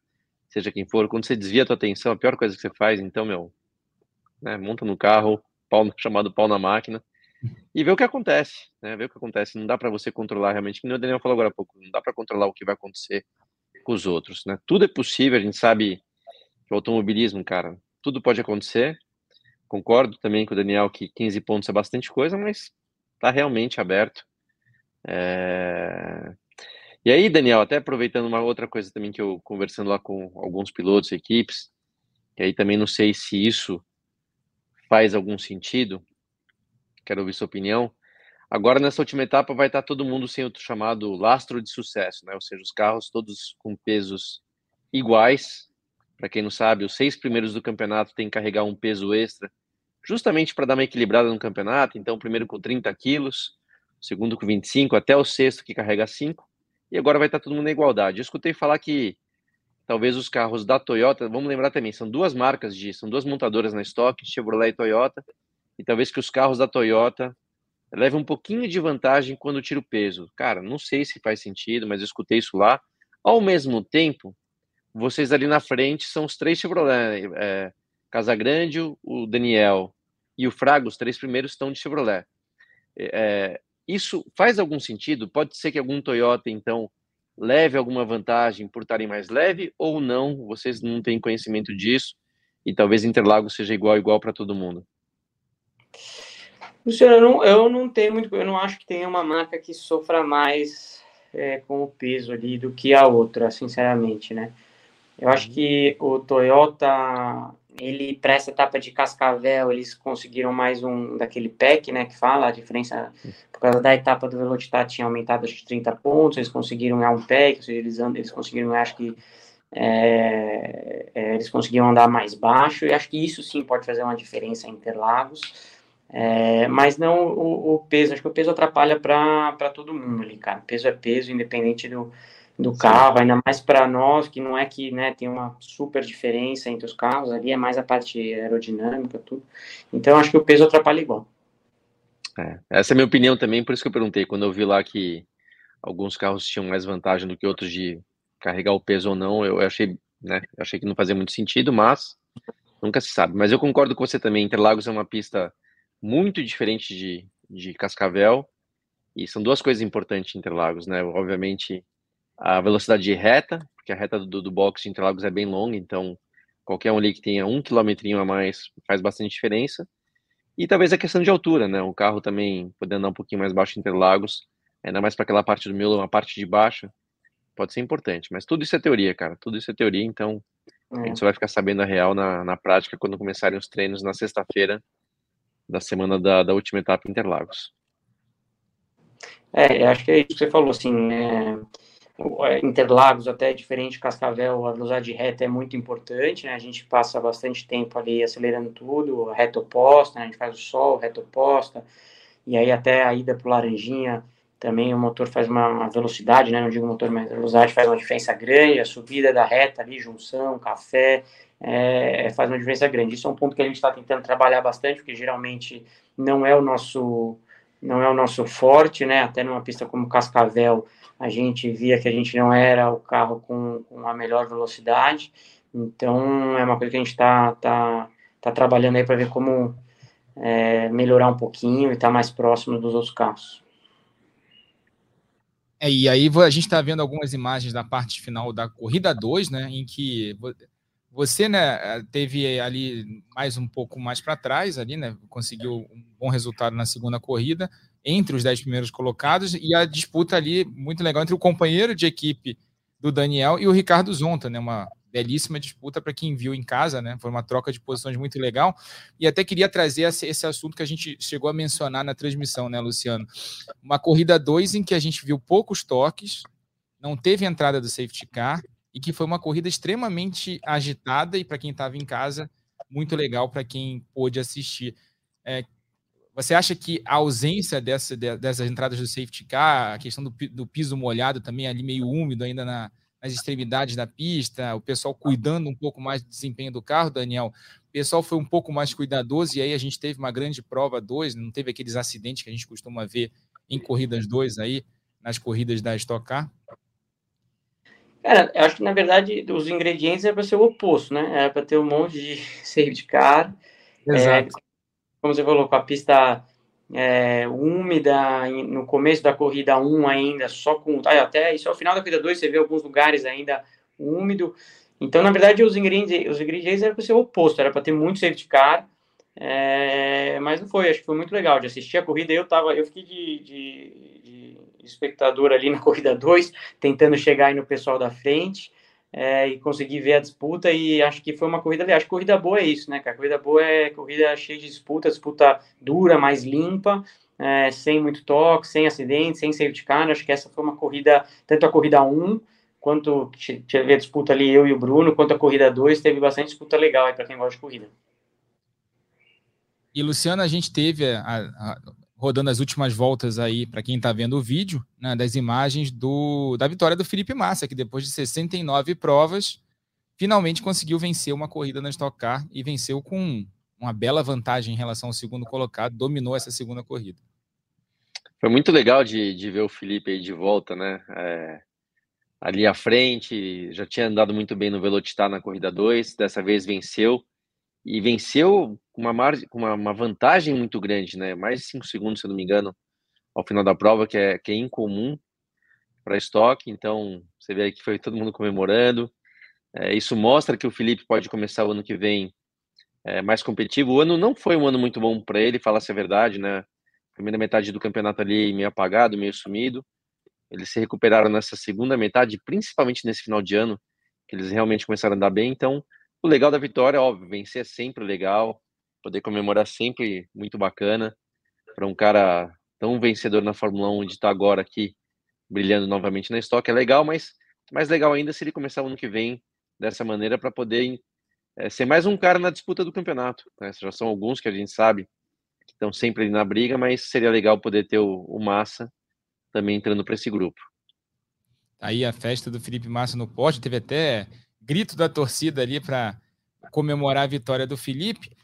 seja quem for, quando você desvia a tua atenção, a pior coisa que você faz, então, meu, né, monta no carro, pau, chamado pau na máquina, e ver o que acontece, né? Ver o que acontece. Não dá para você controlar realmente, como o Daniel falou agora há pouco, não dá para controlar o que vai acontecer com os outros, né? Tudo é possível, a gente sabe que o automobilismo, cara, tudo pode acontecer. Concordo também com o Daniel que 15 pontos é bastante coisa, mas tá realmente aberto. É... E aí, Daniel, até aproveitando uma outra coisa também que eu conversando lá com alguns pilotos e equipes, e aí também não sei se isso faz algum sentido, quero ouvir sua opinião. Agora, nessa última etapa, vai estar todo mundo sem o chamado lastro de sucesso, né? Ou seja, os carros todos com pesos iguais. Para quem não sabe, os seis primeiros do campeonato têm que carregar um peso extra, justamente para dar uma equilibrada no campeonato. Então, o primeiro com 30 quilos, o segundo com 25, até o sexto que carrega 5. E agora vai estar todo mundo na igualdade. Eu escutei falar que talvez os carros da Toyota, vamos lembrar também, são duas marcas de, são duas montadoras na estoque, Chevrolet e Toyota, e talvez que os carros da Toyota levem um pouquinho de vantagem quando tira o peso. Cara, não sei se faz sentido, mas eu escutei isso lá. Ao mesmo tempo, vocês ali na frente são os três Chevrolet. É, Casagrande, o Daniel e o Fraga, os três primeiros estão de Chevrolet. É, isso faz algum sentido? Pode ser que algum Toyota, então, leve alguma vantagem por estarem mais leve ou não? Vocês não têm conhecimento disso e talvez Interlagos seja igual igual para todo mundo. Luciano, eu não, eu não tenho muito, eu não acho que tenha uma marca que sofra mais é, com o peso ali do que a outra, sinceramente, né? Eu acho que o Toyota, ele para essa etapa de Cascavel, eles conseguiram mais um daquele pack, né, que fala a diferença por causa da etapa do Velocitar tinha aumentado acho que 30 pontos, eles conseguiram ganhar um pack, ou seja, eles, eles conseguiram, acho que é, é, eles conseguiram andar mais baixo, e acho que isso sim pode fazer uma diferença em Interlagos. É, mas não o, o, peso, acho que o peso atrapalha para todo mundo ali, cara. Peso é peso, independente do, do carro, ainda mais para nós, que não é que né, tem uma super diferença entre os carros, ali é mais a parte aerodinâmica, tudo. Então, acho que o peso atrapalha igual. É, essa é a minha opinião também, por isso que eu perguntei, quando eu vi lá que alguns carros tinham mais vantagem do que outros de carregar o peso ou não, eu achei, né, eu achei que não fazia muito sentido, mas nunca se sabe. Mas eu concordo com você também, Interlagos é uma pista muito diferente de, de Cascavel. E são duas coisas importantes em Interlagos, né? Obviamente, a velocidade de reta, porque a reta do, do box de Interlagos é bem longa, então qualquer um ali que tenha um quilometrinho a mais faz bastante diferença. E talvez a questão de altura, né? O carro também podendo andar um pouquinho mais baixo em Interlagos, ainda mais para aquela parte do meu, uma parte de baixo, pode ser importante. Mas tudo isso é teoria, cara. Tudo isso é teoria, então é. a gente só vai ficar sabendo a real na, na prática quando começarem os treinos na sexta-feira da semana da, da última etapa Interlagos. É, acho que é isso que você falou, assim, é, é, Interlagos até diferente de Cascavel, a velocidade de reta é muito importante, né, a gente passa bastante tempo ali acelerando tudo, reta oposta, né, a gente faz o sol, reta oposta, e aí até a ida para Laranjinha, também o motor faz uma, uma, velocidade, né, não digo motor, mas a velocidade faz uma diferença grande, a subida da reta ali, junção, café, é, faz uma diferença grande. Isso é um ponto que a gente está tentando trabalhar bastante, porque geralmente não é o nosso não é o nosso forte, né? Até numa pista como Cascavel, a gente via que a gente não era o carro com, com a melhor velocidade. Então, é uma coisa que a gente está tá, tá trabalhando aí para ver como é, melhorar um pouquinho e estar tá mais próximo dos outros carros. É, e aí a gente está vendo algumas imagens da parte final da corrida 2, né, em que você, né, teve ali mais um pouco mais para trás ali, né, conseguiu um bom resultado na segunda corrida entre os dez primeiros colocados e a disputa ali muito legal entre o companheiro de equipe do Daniel e o Ricardo Zonta, né, uma belíssima disputa para quem viu em casa, né? Foi uma troca de posições muito legal. E até queria trazer esse, assunto que a gente chegou a mencionar na transmissão, né, Luciano? Uma corrida 2 em que a gente viu poucos toques, não teve entrada do safety car e que foi uma corrida extremamente agitada e para quem estava em casa, muito legal para quem pôde assistir. É, você acha que a ausência dessa, dessas entradas do safety car, a questão do, do piso molhado também ali meio úmido ainda na, nas extremidades da pista, o pessoal cuidando um pouco mais do desempenho do carro, Daniel. O pessoal foi um pouco mais cuidadoso e aí a gente teve uma grande prova dois, não teve aqueles acidentes que a gente costuma ver em corridas dois aí, nas corridas da Stock Car? Cara, eu acho que na verdade os ingredientes é para ser o oposto, né? É para ter um monte de safety car. Exato. É, como você falou, com a pista é, úmida, no começo da corrida 1 ainda, só com. Até isso ao final da corrida 2, você vê alguns lugares ainda úmido. Então, na verdade, os ingredientes, os ingredientes eram para ser o oposto, era para ter muito safety car, é, mas não foi, acho que foi muito legal de assistir a corrida. Eu tava, eu fiquei de, de, de espectador ali na corrida 2, tentando chegar aí no pessoal da frente é, e consegui ver a disputa e acho que foi uma corrida, acho que corrida boa é isso, né, cara? Corrida boa é corrida cheia de disputa, disputa dura, mais limpa, é, sem muito toque, sem acidente, sem safety car, acho que essa foi uma corrida, tanto a corrida 1, quanto teve a disputa ali eu e o Bruno, quanto a corrida 2, teve bastante disputa legal aí para quem gosta de corrida. E Luciano, a gente teve a, a, rodando as últimas voltas aí, para quem está vendo o vídeo, né, das imagens do, da vitória do Felipe Massa, que depois de 69 provas, finalmente conseguiu vencer uma corrida na Stock Car e venceu com uma bela vantagem em relação ao segundo colocado, dominou essa segunda corrida. Foi muito legal de, de ver o Felipe aí de volta, né? É, ali à frente, já tinha andado muito bem no Velocitar na corrida 2, dessa vez venceu e venceu uma, margem, uma, uma, vantagem muito grande, né? Mais de 5 segundos, se eu não me engano, ao final da prova, que é, que é incomum para estoque. Então, você vê aí que foi todo mundo comemorando. É, isso mostra que o Felipe pode começar o ano que vem é, mais competitivo. O ano não foi um ano muito bom para ele, falar se é verdade, né? Primeira metade do campeonato ali meio apagado, meio sumido. Eles se recuperaram nessa segunda metade, principalmente nesse final de ano, que eles realmente começaram a andar bem. Então, o legal da vitória, óbvio, vencer é sempre legal, poder comemorar sempre muito bacana. Para um cara tão vencedor na Fórmula 1 de estar tá agora aqui brilhando novamente na estoque é legal, mas mais legal ainda se ele começar o ano que vem dessa maneira para poder é, ser mais um cara na disputa do campeonato. Né? Já são alguns que a gente sabe que estão sempre ali na briga, mas seria legal poder ter o, o Massa também entrando para esse grupo. Aí a festa do Felipe Massa no pódio, teve até grito da torcida ali para comemorar a vitória do Felipe.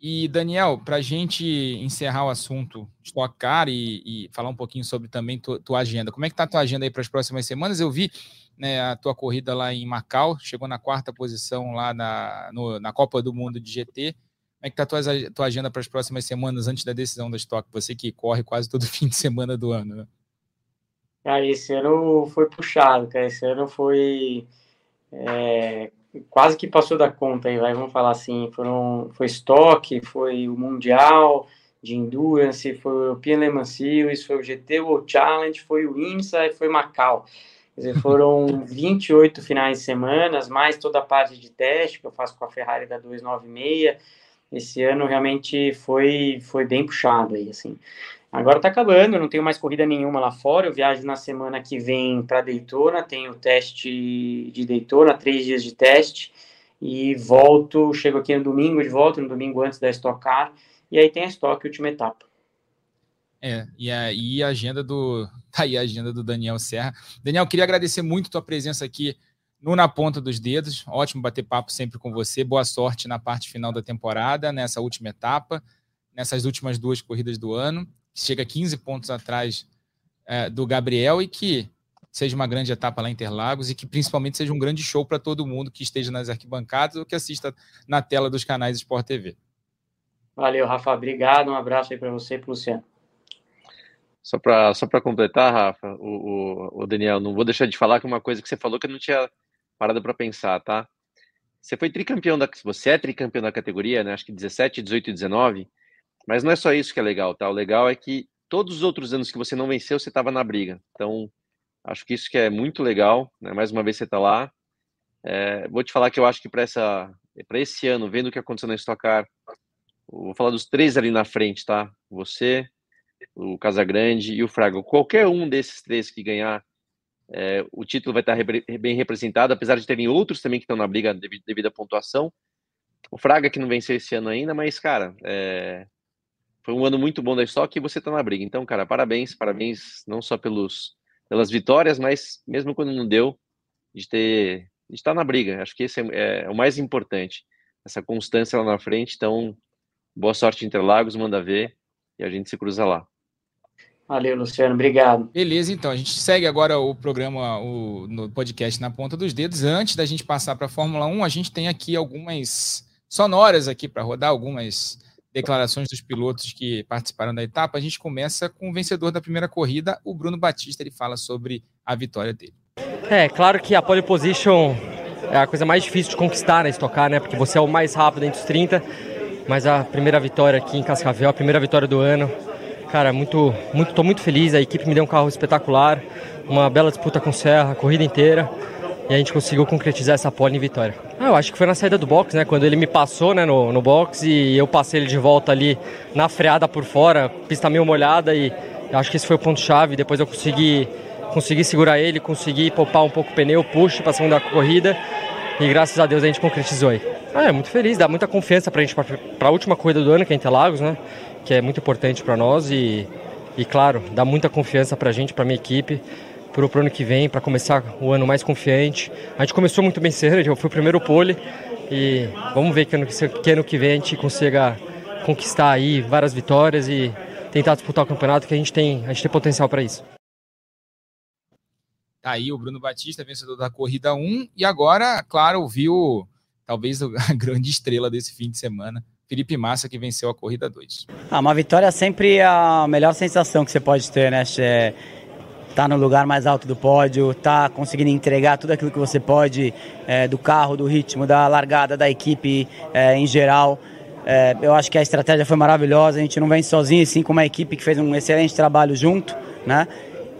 E, Daniel, para a gente encerrar o assunto Stock Car e, e, falar um pouquinho sobre também tua, tua agenda. Como é que está a tua agenda aí para as próximas semanas? Eu vi né, a tua corrida lá em Macau, chegou na quarta posição lá na, no, na Copa do Mundo de GT. Como é que está a tua, tua agenda para as próximas semanas antes da decisão da Stock? Você que corre quase todo fim de semana do ano, né? Cara, esse ano foi puxado, cara. Esse ano foi é, quase que passou da conta aí, vai, vamos falar assim, foram, foi estoque, foi o Mundial de Endurance, foi o European Le Mans Series, foi o GT World Challenge, foi o IMSA e foi Macau. Quer dizer, foram 28 finais de semana, mais toda a parte de teste que eu faço com a Ferrari da 296. Esse ano realmente foi, foi bem puxado aí, assim. Agora tá acabando, não tenho mais corrida nenhuma lá fora. Eu viajo na semana que vem para Daytona, tenho teste de Daytona, três dias de teste, e volto, chego aqui no domingo de volta, no domingo antes da Stock Car, e aí tem a Stock, última etapa. É, e aí a agenda do. Tá aí a agenda do Daniel Serra. Daniel, queria agradecer muito tua presença aqui no Na Ponta dos Dedos. Ótimo bater papo sempre com você. Boa sorte na parte final da temporada, nessa última etapa, nessas últimas duas corridas do ano chega 15 pontos atrás é, do Gabriel e que seja uma grande etapa lá em Interlagos e que principalmente seja um grande show para todo mundo que esteja nas arquibancadas ou que assista na tela dos canais Sport TV. Valeu, Rafa. Obrigado. Um abraço aí para você e para o Luciano. Só para só completar, Rafa, o, o, o, Daniel, não vou deixar de falar que uma coisa que você falou que eu não tinha parado para pensar, tá? Você foi tricampeão da. Você é tricampeão da categoria, né? Acho que 17, 18 e 19. Mas não é só isso que é legal, tá? O legal é que todos os outros anos que você não venceu, você estava na briga. Então, acho que isso que é muito legal, né? Mais uma vez você está lá. É, vou te falar que eu acho que para essa para esse ano, vendo o que aconteceu na Stock Car, vou falar dos três ali na frente, tá? Você, o Casagrande e o Fraga. Qualquer um desses três que ganhar, é, o título vai estar bem representado, apesar de terem outros também que estão na briga devido, devido à pontuação. O Fraga que não venceu esse ano ainda, mas, cara, é, foi um ano muito bom da Stock e você está na briga. Então, cara, parabéns, parabéns não só pelos, pelas vitórias, mas mesmo quando não deu, de ter de estar na briga. Acho que esse é, é, o mais importante, essa constância lá na frente. Então, boa sorte Interlagos, manda ver e a gente se cruza lá. Valeu, Luciano, obrigado. Beleza, então, a gente segue agora o programa o, no podcast na ponta dos dedos. Antes da gente passar para a Fórmula 1, a gente tem aqui algumas sonoras aqui para rodar, algumas declarações dos pilotos que participaram da etapa. A gente começa com o vencedor da primeira corrida, o Bruno Batista, ele fala sobre a vitória dele. É, claro que a pole position é a coisa mais difícil de conquistar, né, estocar, né, porque você é o mais rápido entre os 30, mas a primeira vitória aqui em Cascavel, a primeira vitória do ano, Cara, muito, muito, tô muito feliz. A equipe me deu um carro espetacular, uma bela disputa com Serra, a corrida inteira. E a gente conseguiu concretizar essa pole em vitória. Ah, eu acho que foi na saída do box, né? Quando ele me passou né, no, no box e eu passei ele de volta ali na freada por fora, pista meio molhada e acho que esse foi o ponto-chave. Depois eu consegui, consegui segurar ele, consegui poupar um pouco o pneu, push para a segunda corrida e graças a Deus a gente concretizou aí. Ah, é muito feliz, dá muita confiança para a gente para a última corrida do ano, que é Interlagos, né? que é muito importante para nós e, e, claro, dá muita confiança para a gente, para minha equipe, para o ano que vem, para começar o ano mais confiante. A gente começou muito bem cedo, eu fui o primeiro pole e vamos ver que ano que, ano que vem a gente consiga conquistar aí várias vitórias e tentar disputar o campeonato que a gente tem, a gente tem potencial para isso. Tá aí o Bruno Batista, vencedor da corrida 1 e agora, claro, viu talvez a grande estrela desse fim de semana, Felipe Massa, que venceu a corrida 2. Ah, uma vitória é sempre a melhor sensação que você pode ter, né? É, tá no lugar mais alto do pódio, tá conseguindo entregar tudo aquilo que você pode é, do carro, do ritmo, da largada da equipe é, em geral. É, eu acho que a estratégia foi maravilhosa, a gente não vem sozinho, sim com uma equipe que fez um excelente trabalho junto, né?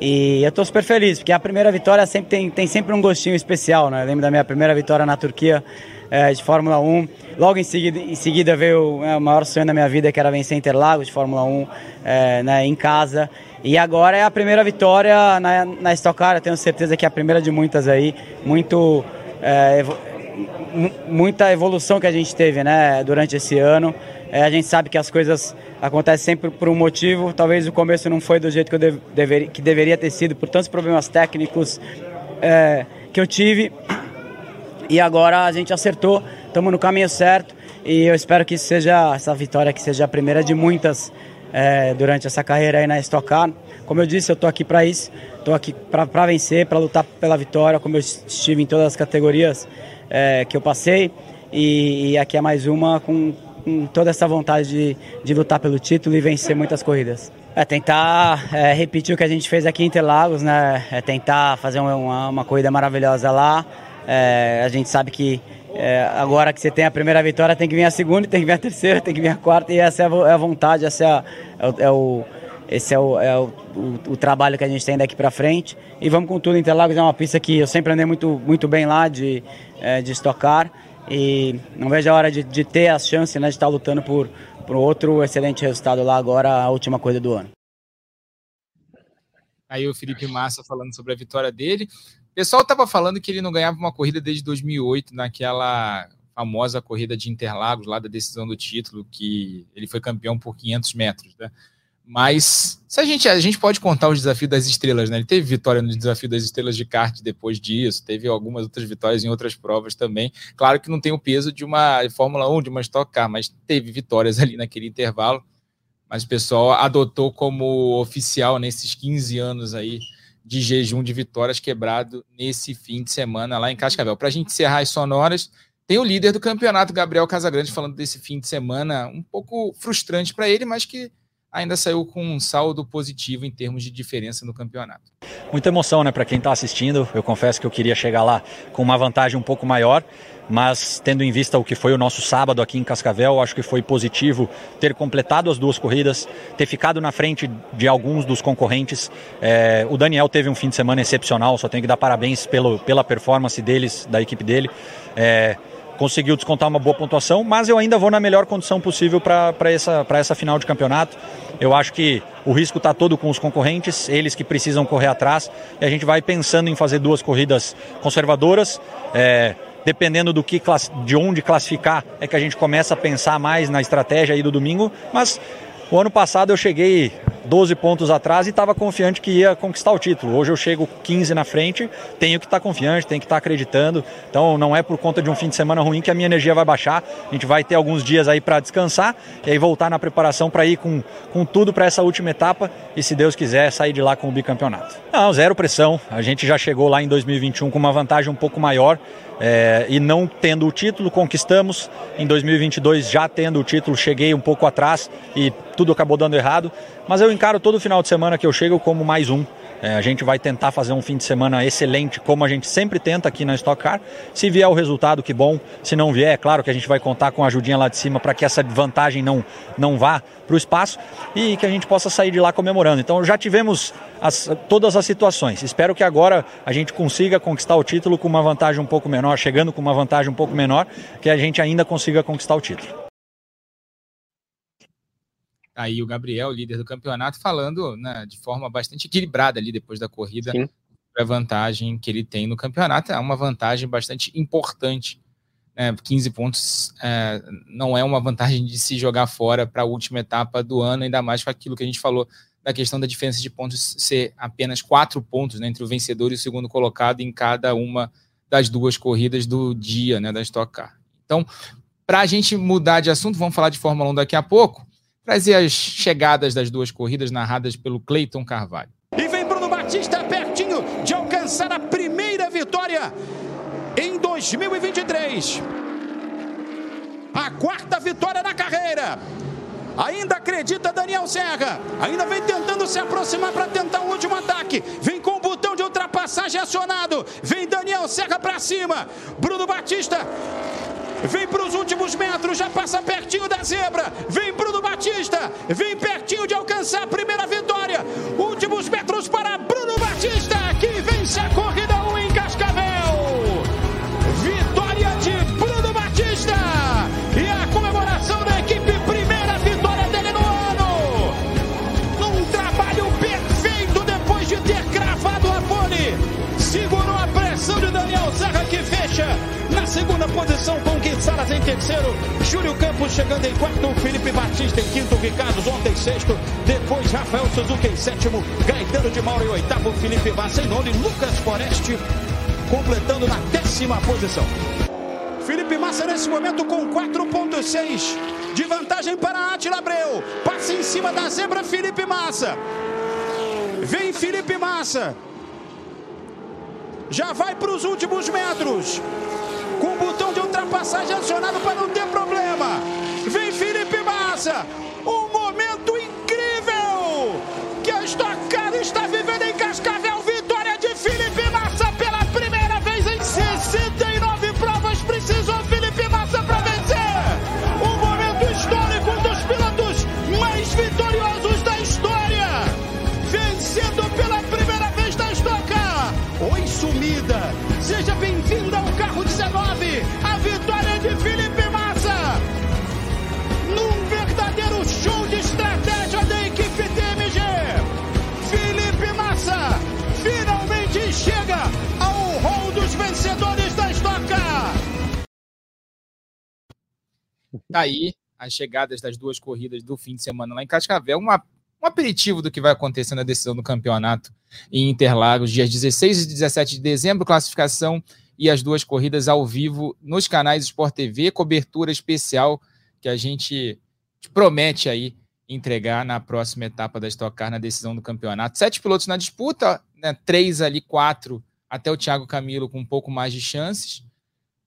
E eu estou super feliz, porque a primeira vitória sempre tem, tem sempre um gostinho especial, né? Eu lembro da minha primeira vitória na Turquia, é, de Fórmula 1. Logo em seguida, em seguida veio é, o maior sonho da minha vida, que era vencer Interlagos de Fórmula 1 é, né, em casa. E agora é a primeira vitória na, na Stock Car, eu tenho certeza que é a primeira de muitas aí. Muito, é, evo, muita evolução que a gente teve né, durante esse ano. É, a gente sabe que as coisas acontecem sempre por um motivo. Talvez o começo não foi do jeito que, eu deve, deveria, que deveria ter sido, por tantos problemas técnicos é, que eu tive. E agora a gente acertou, estamos no caminho certo e eu espero que seja essa vitória que seja a primeira de muitas é, durante essa carreira aí na Stock Car. Como eu disse, eu estou aqui para isso, estou aqui para vencer, para lutar pela vitória, como eu estive em todas as categorias é, que eu passei. E, e, aqui é mais uma com, com toda essa vontade de, de, lutar pelo título e vencer muitas corridas. É tentar é, repetir o que a gente fez aqui em Interlagos, né? É tentar fazer uma, uma corrida maravilhosa lá. É, a gente sabe que é, agora que você tem a primeira vitória, tem que vir a segunda, tem que vir a terceira, tem que vir a quarta, e essa é a, é vontade, essa é, a, é, o, esse é, o, é o, o, o, trabalho que a gente tem daqui para frente. E vamos com tudo. Interlagos é uma pista que eu sempre andei muito, muito bem lá de, é, de estocar. E não vejo a hora de, de ter a chance né, de estar lutando por, por outro excelente resultado lá agora, a última coisa do ano. Aí o Felipe Massa falando sobre a vitória dele. O pessoal estava falando que ele não ganhava uma corrida desde 2008, naquela famosa corrida de Interlagos, lá da decisão do título, que ele foi campeão por 500 metros, né? Mas se a gente a gente pode contar os desafios das estrelas, né? Ele teve vitória no desafio das estrelas de kart depois disso, teve algumas outras vitórias em outras provas também. Claro que não tem o peso de uma Fórmula 1, de uma Stock Car, mas teve vitórias ali naquele intervalo. mas o pessoal adotou como oficial nesses 15 anos aí de jejum de vitórias quebrado nesse fim de semana lá em Cascavel. Para a gente encerrar as sonoras, tem o líder do campeonato, Gabriel Casagrande, falando desse fim de semana um pouco frustrante para ele, mas que ainda saiu com um saldo positivo em termos de diferença no campeonato. Muita emoção, né, para quem está assistindo. Eu confesso que eu queria chegar lá com uma vantagem um pouco maior, mas tendo em vista o que foi o nosso sábado aqui em Cascavel, acho que foi positivo ter completado as duas corridas, ter ficado na frente de alguns dos concorrentes. É, o Daniel teve um fim de semana excepcional, só tenho que dar parabéns pelo, pela performance deles, da equipe dele. É, conseguiu descontar uma boa pontuação, mas eu ainda vou na melhor condição possível para essa, essa final de campeonato. Eu acho que o risco está todo com os concorrentes, eles que precisam correr atrás, e a gente vai pensando em fazer duas corridas conservadoras. É, dependendo do que de onde classificar, é que a gente começa a pensar mais na estratégia aí do domingo, mas o ano passado eu cheguei 12 pontos atrás e estava confiante que ia conquistar o título. Hoje eu chego 15 na frente, tenho que estar tá confiante, tenho que estar tá acreditando. Então não é por conta de um fim de semana ruim que a minha energia vai baixar. A gente vai ter alguns dias aí para descansar e aí voltar na preparação para ir com, com tudo para essa última etapa e, se Deus quiser, sair de lá com o bicampeonato. Não, zero pressão. A gente já chegou lá em 2021 com uma vantagem um pouco maior. É, e não tendo o título, conquistamos. Em 2022, já tendo o título, cheguei um pouco atrás e tudo acabou dando errado. Mas eu encaro todo final de semana que eu chego como mais um. É, a gente vai tentar fazer um fim de semana excelente, como a gente sempre tenta aqui na Stock Car. Se vier o resultado, que bom. Se não vier, é claro que a gente vai contar com a ajudinha lá de cima para que essa vantagem não, não vá para o espaço e que a gente possa sair de lá comemorando. Então já tivemos as, todas as situações. Espero que agora a gente consiga conquistar o título com uma vantagem um pouco menor, chegando com uma vantagem um pouco menor, que a gente ainda consiga conquistar o título aí o Gabriel, líder do campeonato, falando né, de forma bastante equilibrada ali depois da corrida, Sim. a vantagem que ele tem no campeonato. É uma vantagem bastante importante. Né, 15 pontos é, não é uma vantagem de se jogar fora para a última etapa do ano, ainda mais com aquilo que a gente falou da questão da diferença de pontos ser apenas quatro pontos né, entre o vencedor e o segundo colocado em cada uma das duas corridas do dia né, da Stock Car. Então, para a gente mudar de assunto, vamos falar de Fórmula 1 daqui a pouco trazer as chegadas das duas corridas narradas pelo Cleiton Carvalho. E vem Bruno Batista pertinho de alcançar a primeira vitória em 2023. A quarta vitória na carreira. Ainda acredita Daniel Serra. Ainda vem tentando se aproximar para tentar o último ataque. Vem com o botão de ultrapassagem acionado. Vem Daniel Serra para cima. Bruno Batista Vem para os últimos metros, já passa pertinho da zebra. Vem Bruno Batista, vem pertinho de alcançar a primeira vitória. Últimos metros para Bruno Batista, que vence a corrida 1 em Cascavel. Vitória de Bruno Batista e a comemoração da equipe, primeira vitória dele no ano. Num trabalho perfeito depois de ter cravado a pole. Segurou a pressão de Daniel Serra que fecha na segunda posição em terceiro, Júlio Campos chegando em quarto, Felipe Batista em quinto, Ricardo ontem em sexto, depois Rafael Suzuki em sétimo, Gaetano de Mauro em oitavo, Felipe Massa em nono e Lucas Foreste completando na décima posição. Felipe Massa nesse momento com 4.6 de vantagem para Atila Abreu. Passa em cima da zebra Felipe Massa. Vem Felipe Massa. Já vai para os últimos metros com o botão de ultrapassagem acionado para não ter problema. Vem Felipe Massa, um Tá aí as chegadas das duas corridas do fim de semana lá em Cascavel. Uma um aperitivo do que vai acontecer na decisão do campeonato em Interlagos, dias 16 e 17 de dezembro, classificação e as duas corridas ao vivo nos canais Sport TV, cobertura especial que a gente promete aí entregar na próxima etapa da Stock Car na decisão do campeonato. Sete pilotos na disputa, né, três ali, quatro, até o Thiago Camilo com um pouco mais de chances,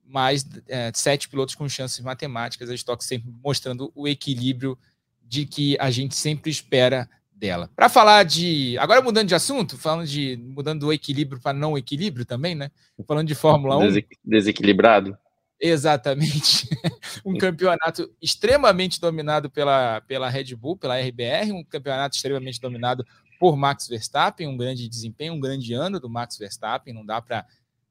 mas é, sete pilotos com chances matemáticas, a Stock sempre mostrando o equilíbrio de que a gente sempre espera dela. Para falar de. Agora mudando de assunto, falando de. mudando do equilíbrio para não equilíbrio também, né? Falando de Fórmula 1. Desequilibrado. Exatamente. um campeonato extremamente dominado pela, pela Red Bull, pela RBR, um campeonato extremamente dominado por Max Verstappen, um grande desempenho, um grande ano do Max Verstappen, não dá para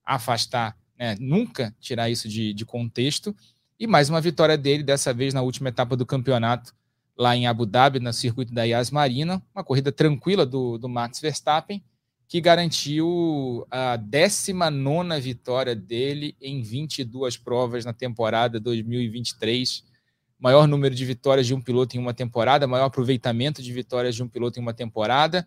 afastar, né, nunca tirar isso de, de contexto. E mais uma vitória dele, dessa vez na última etapa do campeonato, lá em Abu Dhabi, no circuito da Yas Marina, uma corrida tranquila do, do Max Verstappen, que garantiu a 19 vitória dele em 22 provas na temporada 2023. Maior número de vitórias de um piloto em uma temporada, maior aproveitamento de vitórias de um piloto em uma temporada.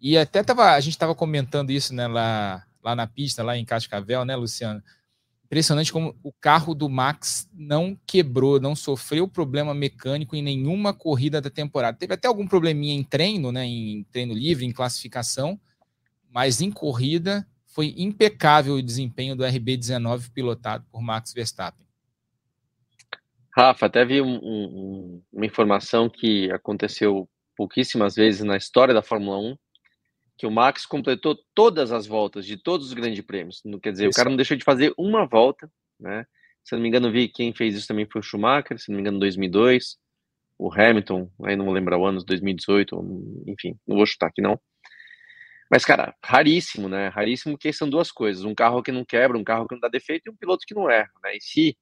E até tava, a gente estava comentando isso né, lá, lá na pista, lá em Cascavel, né, Luciano? Impressionante como o carro do Max não quebrou, não sofreu problema mecânico em nenhuma corrida da temporada. Teve até algum probleminha em treino, né, em treino livre, em classificação, mas em corrida foi impecável o desempenho do RB19 pilotado por Max Verstappen. Rafa, até vi um, um, uma informação que aconteceu pouquíssimas vezes na história da Fórmula 1, que o Max completou todas as voltas de todos os grandes prêmios. Quer dizer, isso. o cara não deixou de fazer uma volta, né? Se não me engano, vi quem fez isso também foi o Schumacher, se não me engano, em 2002. O Hamilton, aí não vou lembrar o ano, 2018, enfim, não vou chutar aqui não. Mas, cara, raríssimo, né? Raríssimo que são duas coisas: um carro que não quebra, um carro que não dá defeito e um piloto que não erra, né? E se.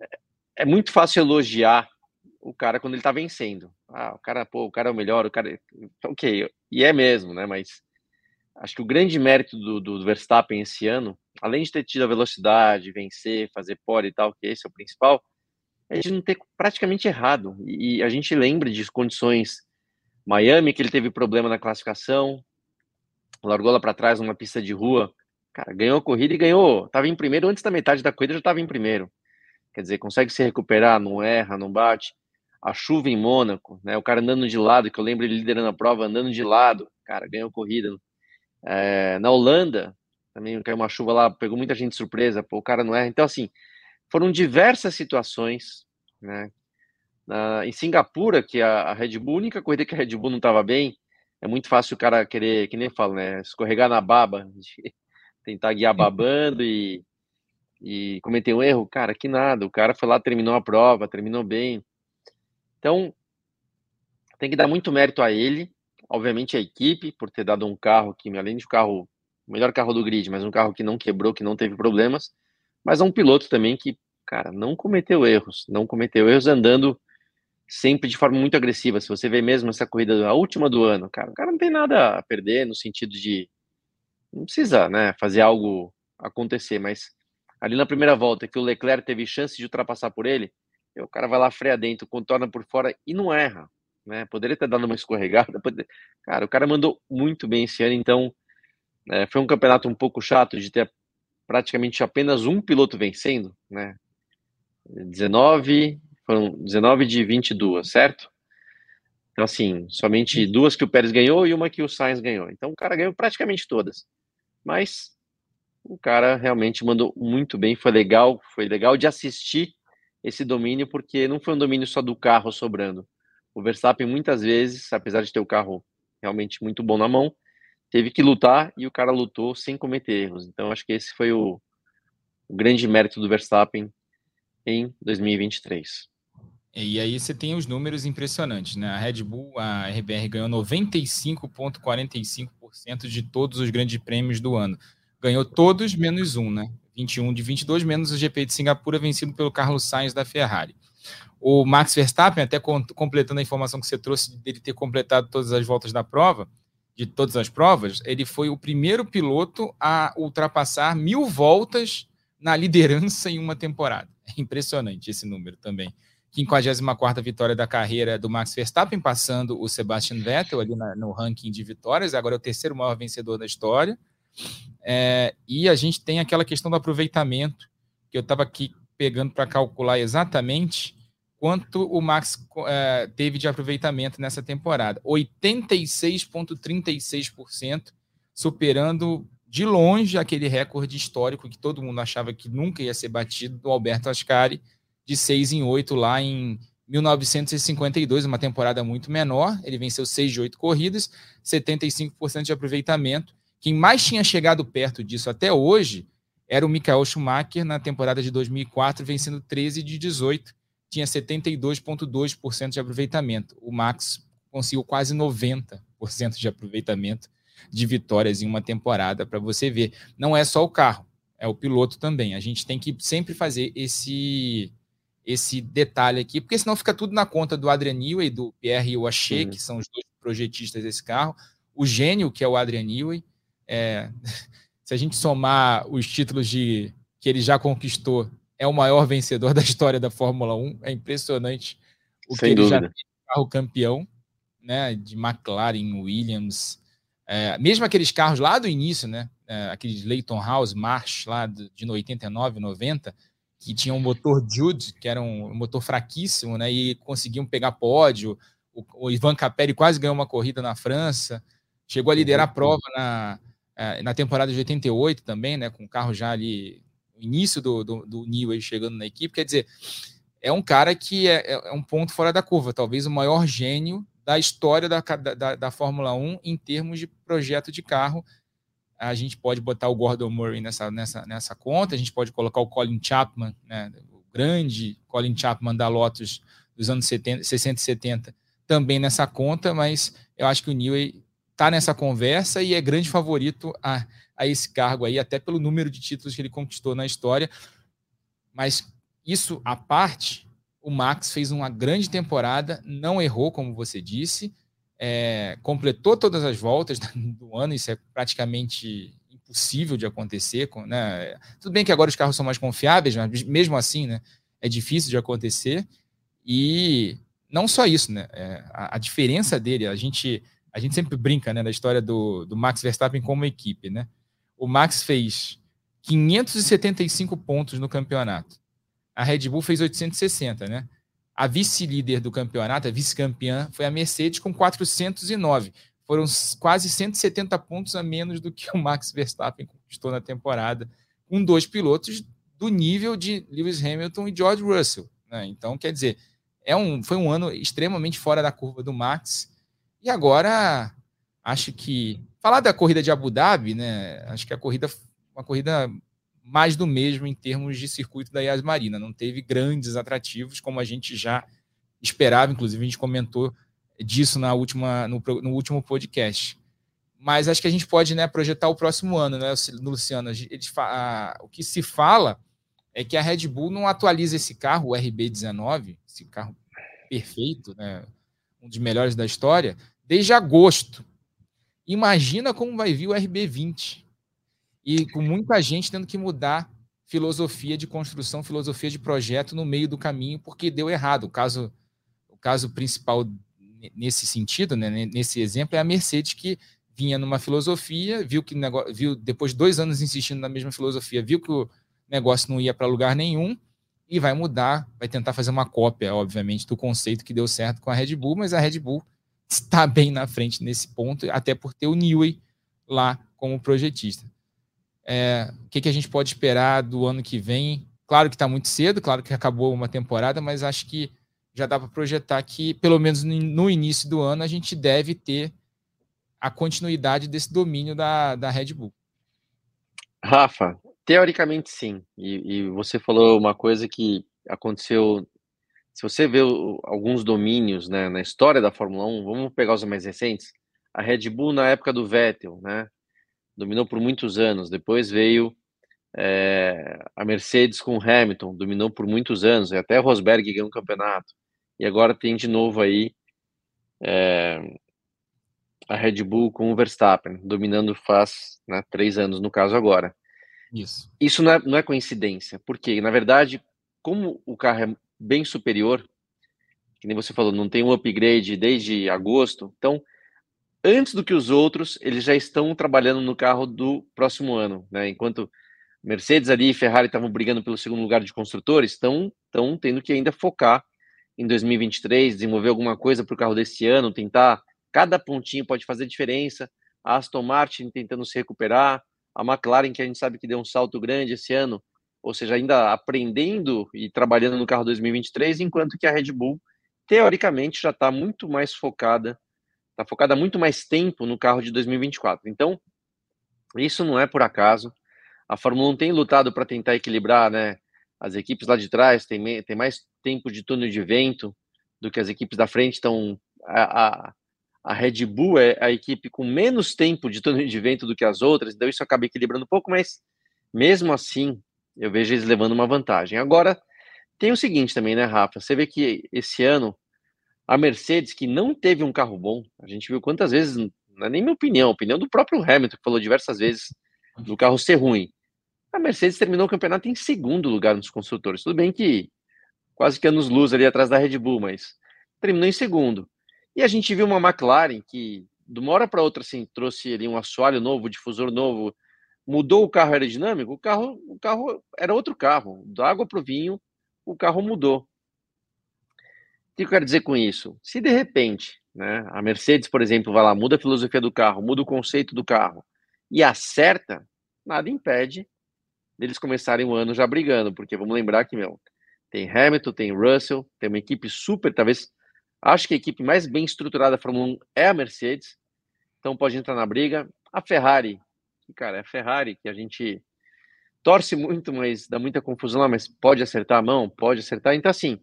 É, é muito fácil elogiar o cara quando ele tá vencendo. Ah, o cara, pô, o cara é o melhor, o cara. Ok, e é mesmo, né? Mas acho que o grande mérito do, do Verstappen esse ano, além de ter tido a velocidade, vencer, fazer pole e tal, que esse é o principal, é de não ter praticamente errado. E, a gente lembra de condições Miami, que ele teve problema na classificação, largou lá para trás numa pista de rua, cara, ganhou a corrida e ganhou, estava em primeiro antes da metade da corrida, já estava em primeiro. Quer dizer, consegue se recuperar, não erra, não bate a chuva em Mônaco, né? O cara andando de lado, que eu lembro ele liderando a prova, andando de lado, cara, ganhou corrida. É, na Holanda, também caiu uma chuva lá, pegou muita gente de surpresa, pô, o cara não erra. Então, assim, foram diversas situações, né? Na, em Singapura, que a, a Red Bull, a única corrida que a Red Bull não estava bem, é muito fácil o cara querer, que nem falo, né? Escorregar na baba, tentar guiar babando e, e cometer um erro. Cara, que nada, o cara foi lá, terminou a prova, terminou bem. Então, tem que dar muito mérito a ele, obviamente a equipe, por ter dado um carro que, além de um carro, o melhor carro do grid, mas um carro que não quebrou, que não teve problemas, mas a um piloto também que, cara, não cometeu erros, não cometeu erros andando sempre de forma muito agressiva. Se você vê mesmo essa corrida, a última do ano, cara, o cara não tem nada a perder no sentido de não precisa, né, fazer algo acontecer, mas ali na primeira volta que o Leclerc teve chance de ultrapassar por ele, o cara vai lá, freia dentro, contorna por fora e não erra. Né? Poderia ter dado uma escorregada. Poder... Cara, o cara mandou muito bem esse ano, então é, foi um campeonato um pouco chato de ter praticamente apenas um piloto vencendo, né? 19, foram 19 de 22, certo? Então, assim, somente duas que o Pérez ganhou e uma que o Sainz ganhou. Então, o cara ganhou praticamente todas. Mas o cara realmente mandou muito bem, foi legal, foi legal de assistir esse domínio, porque não foi um domínio só do carro sobrando. O Verstappen, muitas vezes, apesar de ter o carro realmente muito bom na mão, teve que lutar e o cara lutou sem cometer erros. Então, acho que esse foi o, o grande mérito do Verstappen em 2023. E aí você tem os números impressionantes, né? A Red Bull, a RBR ganhou 95,45% de todos os grandes prêmios do ano. Ganhou todos menos um, né? 21 de 22, menos o GP de Singapura, vencido pelo Carlos Sainz da Ferrari. O Max Verstappen, até completando a informação que você trouxe dele ter completado todas as voltas da prova, de todas as provas, ele foi o primeiro piloto a ultrapassar mil voltas na liderança em uma temporada. É impressionante esse número também. 54 vitória da carreira do Max Verstappen, passando o Sebastian Vettel ali na, no ranking de vitórias, agora é o terceiro maior vencedor da história. É, e a gente tem aquela questão do aproveitamento, que eu estava aqui pegando para calcular exatamente quanto o Max é, teve de aproveitamento nessa temporada: 86,36%, superando de longe aquele recorde histórico que todo mundo achava que nunca ia ser batido do Alberto Ascari, de 6 em 8 lá em 1952, uma temporada muito menor. Ele venceu 6 de 8 corridas, 75% de aproveitamento. Quem mais tinha chegado perto disso até hoje era o Michael Schumacher na temporada de 2004, vencendo 13 de 18, tinha 72,2% de aproveitamento. O Max conseguiu quase 90% de aproveitamento de vitórias em uma temporada, para você ver. Não é só o carro, é o piloto também. A gente tem que sempre fazer esse esse detalhe aqui, porque senão fica tudo na conta do Adrian Newey, do Pierre Waché, uhum. que são os dois projetistas desse carro, o gênio, que é o Adrian Newey. É, se a gente somar os títulos de que ele já conquistou, é o maior vencedor da história da Fórmula 1. É impressionante o Sem que dúvida. ele já tem carro campeão, né? De McLaren, Williams, é, mesmo aqueles carros lá do início, né? É, aqueles Leighton House, March, lá de, de 89, 90, que tinham um motor Jude, que era um, motor fraquíssimo, né? E conseguiam pegar pódio. O, o Ivan Capelli quase ganhou uma corrida na França, chegou a liderar a prova na, é, na temporada de 88 também, né? Com o carro já ali, o início do, do, do Newey chegando na equipe. Quer dizer, é um cara que é, é, é um ponto fora da curva, talvez o maior gênio da história da, da, da Fórmula 1 em termos de projeto de carro a gente pode botar o Gordon Murray nessa, nessa, nessa conta, a gente pode colocar o Colin Chapman, né, o grande Colin Chapman da Lotus dos anos 70, 60 e 70, também nessa conta, mas eu acho que o Newey está nessa conversa e é grande favorito a, a esse cargo aí, até pelo número de títulos que ele conquistou na história. Mas isso à parte, o Max fez uma grande temporada, não errou, como você disse, é, completou todas as voltas do ano, isso é praticamente impossível de acontecer. Né? Tudo bem que agora os carros são mais confiáveis, mas mesmo assim né, é difícil de acontecer. E não só isso, né? É, a, a, diferença dele, a gente, a gente sempre brinca né, da história do, do Max Verstappen como equipe. Né? O Max fez 575 pontos no campeonato. A Red Bull fez 860, né? A vice-líder do campeonato, a vice-campeã, foi a Mercedes com 409. Foram quase 170 pontos a menos do que o Max Verstappen conquistou na temporada, com dois pilotos do nível de Lewis Hamilton e George Russell. Né? Então, quer dizer, é um, foi um ano extremamente fora da curva do Max. E agora, acho que. Falar da corrida de Abu Dhabi, né? Acho que a corrida, uma corrida mais do mesmo em termos de circuito da Yas Marina. Não teve grandes atrativos, como a gente já esperava, inclusive a gente comentou disso na última, no, no último podcast. Mas acho que a gente pode né, projetar o próximo ano, né, Luciano? Eles, a, o que se fala é que a Red Bull não atualiza esse carro, o RB19, esse carro perfeito, né, um dos melhores da história, desde agosto. Imagina como vai vir o RB20 e com muita gente tendo que mudar filosofia de construção, filosofia de projeto no meio do caminho, porque deu errado. O caso, o caso principal nesse sentido, né, nesse exemplo, é a Mercedes que vinha numa filosofia, viu que negócio, viu depois de dois anos insistindo na mesma filosofia, viu que o negócio não ia para lugar nenhum e vai mudar, vai tentar fazer uma cópia, obviamente, do conceito que deu certo com a Red Bull, mas a Red Bull está bem na frente nesse ponto, até por ter o Newey lá como projetista. É, o que, que a gente pode esperar do ano que vem? Claro que está muito cedo, claro que acabou uma temporada, mas acho que já dá para projetar que, pelo menos no início do ano, a gente deve ter a continuidade desse domínio da, da Red Bull. Rafa, teoricamente sim. E, e você falou uma coisa que aconteceu. Se você vê o, alguns domínios né, na história da Fórmula 1, vamos pegar os mais recentes. A Red Bull na época do Vettel, né? dominou por muitos anos. Depois veio é, a Mercedes com o Hamilton, dominou por muitos anos. E até Rosberg ganhou um campeonato. E agora tem de novo aí é, a Red Bull com o Verstappen, dominando faz né, três anos, no caso agora. Isso. Isso não é, não é coincidência, porque, na verdade, como o carro é bem superior, que nem você falou, não tem um upgrade desde agosto, então antes do que os outros, eles já estão trabalhando no carro do próximo ano, né? Enquanto Mercedes ali e Ferrari estavam brigando pelo segundo lugar de construtores, estão, tendo que ainda focar em 2023, desenvolver alguma coisa para o carro desse ano, tentar. Cada pontinho pode fazer diferença. A Aston Martin tentando se recuperar, a McLaren, que a gente sabe que deu um salto grande esse ano, ou seja, ainda aprendendo e trabalhando no carro 2023, enquanto que a Red Bull, teoricamente, já está muito mais focada, está focada muito mais tempo no carro de 2024. Então, isso não é por acaso. A Fórmula 1 tem lutado para tentar equilibrar, né? As equipes lá de trás têm, têm mais tempo de túnel de vento do que as equipes da frente. Então, a, a, a Red Bull é a equipe com menos tempo de túnel de vento do que as outras, então isso acaba equilibrando um pouco, mas mesmo assim, eu vejo eles levando uma vantagem. Agora, tem o seguinte também, né, Rafa? Você vê que esse ano a Mercedes, que não teve um carro bom, a gente viu quantas vezes, não é nem minha opinião, a opinião do próprio Hamilton, que falou diversas vezes do carro ser ruim. A Mercedes terminou o campeonato em segundo lugar nos construtores. Tudo bem que quase que anos luz ali atrás da Red Bull, mas terminou em segundo. E a gente viu uma McLaren que, de uma hora para outra, assim, trouxe ali um assoalho novo, difusor novo, mudou o carro aerodinâmico, o carro, o carro era outro carro. Da água para o vinho, o carro mudou. O que eu quero dizer com isso? Se de repente, né, a Mercedes, por exemplo, vai lá, muda a filosofia do carro, muda o conceito do carro e acerta, nada impede deles começarem o ano já brigando, porque vamos lembrar que, meu, tem Hamilton, tem Russell, tem uma equipe super, talvez, acho que a equipe mais bem estruturada da Fórmula 1 é a Mercedes, então pode entrar na briga. A Ferrari, que, cara, é a Ferrari que a gente torce muito, mas dá muita confusão lá, mas pode acertar a mão, pode acertar, então assim,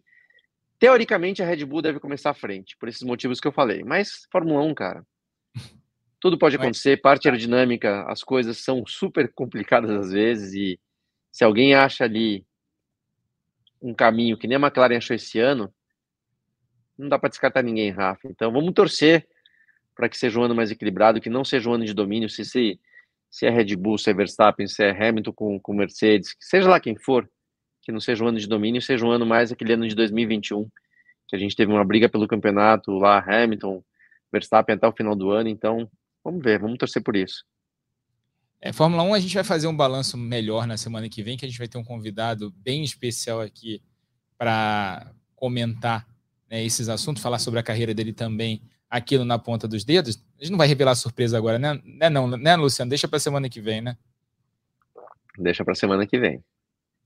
teoricamente a Red Bull deve começar à frente, por esses motivos que eu falei, mas Fórmula 1, cara, tudo pode acontecer, parte aerodinâmica, as coisas são super complicadas às vezes, e se alguém acha ali um caminho que nem a McLaren achou esse ano, não dá para descartar ninguém, Rafa. Então vamos torcer para que seja um ano mais equilibrado, que não seja um ano de domínio, se, se, se é Red Bull, se é Verstappen, se é Hamilton com, com Mercedes, seja lá quem for, que não seja um ano de domínio, seja um ano mais aquele ano de 2021, que a gente teve uma briga pelo campeonato lá, Hamilton, Verstappen até o final do ano, então vamos ver, vamos torcer por isso. É, Fórmula 1, a gente vai fazer um balanço melhor na semana que vem, que a gente vai ter um convidado bem especial aqui para comentar né, esses assuntos, falar sobre a carreira dele também aquilo na ponta dos dedos. A gente não vai revelar surpresa agora, né? né não, né, Luciano? Deixa para semana que vem, né? Deixa para semana que vem.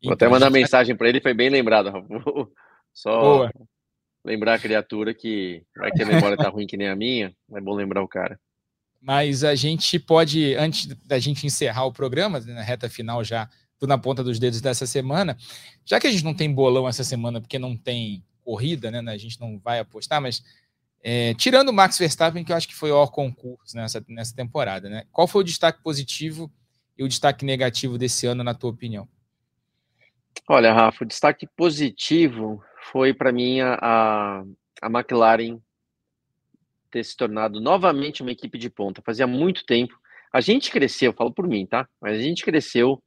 Vou até então, mandar mensagem para ele, foi bem lembrado. Só Boa. lembrar a criatura que vai que a memória tá ruim que nem a minha, é bom lembrar o cara. Mas a gente pode, antes da gente encerrar o programa, na reta final já, do na ponta dos dedos dessa semana, já que a gente não tem bolão essa semana, porque não tem corrida, né? A gente não vai apostar, mas é, tirando o Max Verstappen, que eu acho que foi o concurso nessa, nessa temporada, né? Qual foi o destaque positivo e o destaque negativo desse ano, na tua opinião? Olha, Rafa, o destaque positivo foi para mim a, a McLaren ter se tornado novamente uma equipe de ponta. Fazia muito tempo. A gente cresceu, falo por mim, tá? Mas a gente cresceu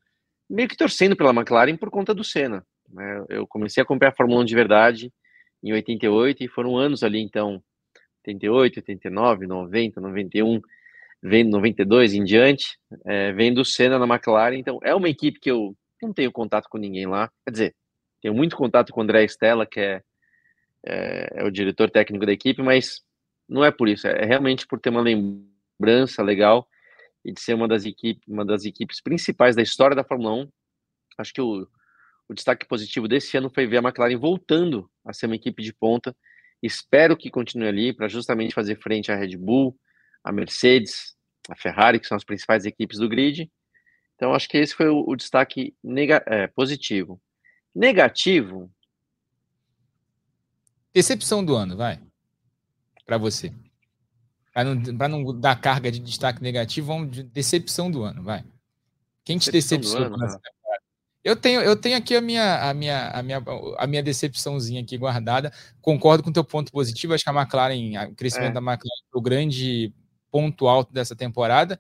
meio que torcendo pela McLaren por conta do Senna. Né? Eu comecei a acompanhar a Fórmula 1 de verdade em 88 e foram anos ali, então, 88, 89, 90, 91, vendo 92 em diante, é, vendo o Senna na McLaren. Então, é uma equipe que eu não tenho contato com ninguém lá. Quer dizer, tenho muito contato com o André Stella, que é, é, é o diretor técnico da equipe, mas não é por isso, é realmente por ter uma lembrança legal e de ser uma das equipes, uma das equipes principais da história da Fórmula 1. Acho que o, o destaque positivo desse ano foi ver a McLaren voltando a ser uma equipe de ponta. Espero que continue ali para justamente fazer frente à Red Bull, à Mercedes, à Ferrari, que são as principais equipes do grid. Então, acho que esse foi o, o destaque nega, é, positivo. Negativo. Decepção do ano, vai para você? Para não, não dar carga de destaque negativo, vamos de decepção do ano, vai. Quem te decepcionou? Eu tenho, eu tenho aqui a minha, a, minha, a, minha, a minha decepçãozinha aqui guardada. Concordo com o teu ponto positivo. Acho que a McLaren, o crescimento é. da McLaren é o grande ponto alto dessa temporada.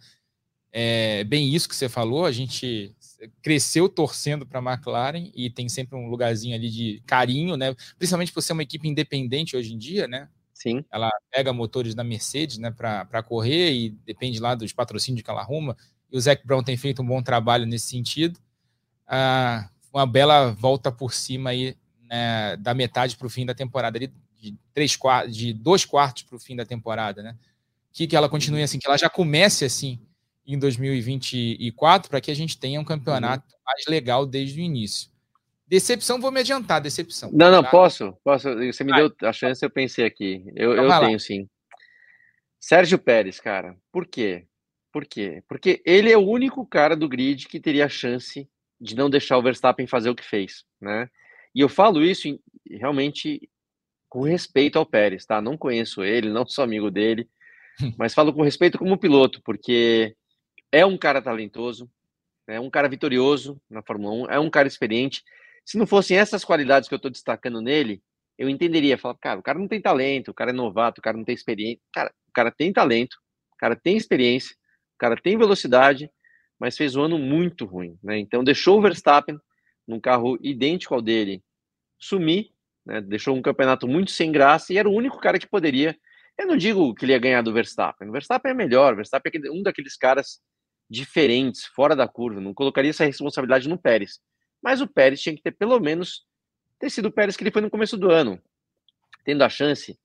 É bem isso que você falou. A gente cresceu torcendo para a McLaren e tem sempre um lugarzinho ali de carinho, né? Principalmente por ser uma equipe independente hoje em dia, né? Sim. Ela pega motores da Mercedes né, para correr e depende lá dos patrocínios que ela arruma. E o Zac Brown tem feito um bom trabalho nesse sentido. Ah, uma bela volta por cima aí né, da metade para o fim da temporada, ali, de, três, de dois quartos para o fim da temporada, né? Que, que ela continue assim, que ela já comece assim em 2024, para que a gente tenha um campeonato uhum. mais legal desde o início. Decepção, vou me adiantar, decepção. Não, não, tá? posso, posso. Você me Vai. deu a chance, eu pensei aqui. Eu, então eu tenho sim. Sérgio Pérez, cara, por quê? Por quê? Porque ele é o único cara do grid que teria a chance de não deixar o Verstappen fazer o que fez, né? E eu falo isso realmente com respeito ao Pérez, tá? Não conheço ele, não sou amigo dele, mas falo com respeito como piloto, porque é um cara talentoso, é um cara vitorioso na Fórmula 1, é um cara experiente. Se não fossem essas qualidades que eu estou destacando nele, eu entenderia, falar, cara, o cara não tem talento, o cara é novato, o cara não tem experiência. Cara, o cara tem talento, o cara tem experiência, o cara tem velocidade, mas fez um ano muito ruim, né? Então deixou o Verstappen num carro idêntico ao dele sumir, né? Deixou um campeonato muito sem graça e era o único cara que poderia. Eu não digo que ele ia ganhar do Verstappen. O Verstappen é melhor, o Verstappen é um daqueles caras diferentes, fora da curva. Não colocaria essa responsabilidade no Pérez. Mas o Pérez tinha que ter pelo menos ter sido o Pérez que ele foi no começo do ano, tendo a chance,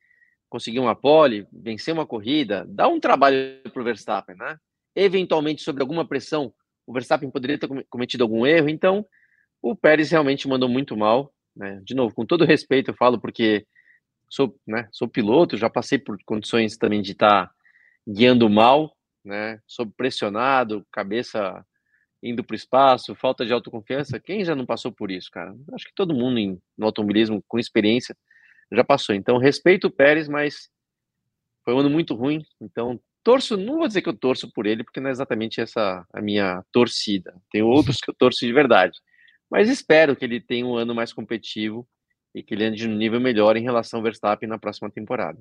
conseguir uma pole, vencer uma corrida, dar um trabalho para o Verstappen, né? Eventualmente, sobre alguma pressão, o Verstappen poderia ter cometido algum erro. Então, o Pérez realmente mandou muito mal. Né? De novo, com todo respeito, eu falo porque sou, né, sou piloto, já passei por condições também de estar tá guiando mal, né? Sob pressionado, cabeça indo para o espaço, falta de autoconfiança. Quem já não passou por isso, cara? Acho que todo mundo em, no automobilismo com experiência já passou. Então, respeito o Pérez, mas foi um ano muito ruim. Então, torço, não vou dizer que eu torço por ele, porque não é exatamente essa a minha torcida. Tem outros que eu torço de verdade. Mas espero que ele tenha um ano mais competitivo e que ele ande um nível melhor em relação ao Verstappen na próxima temporada.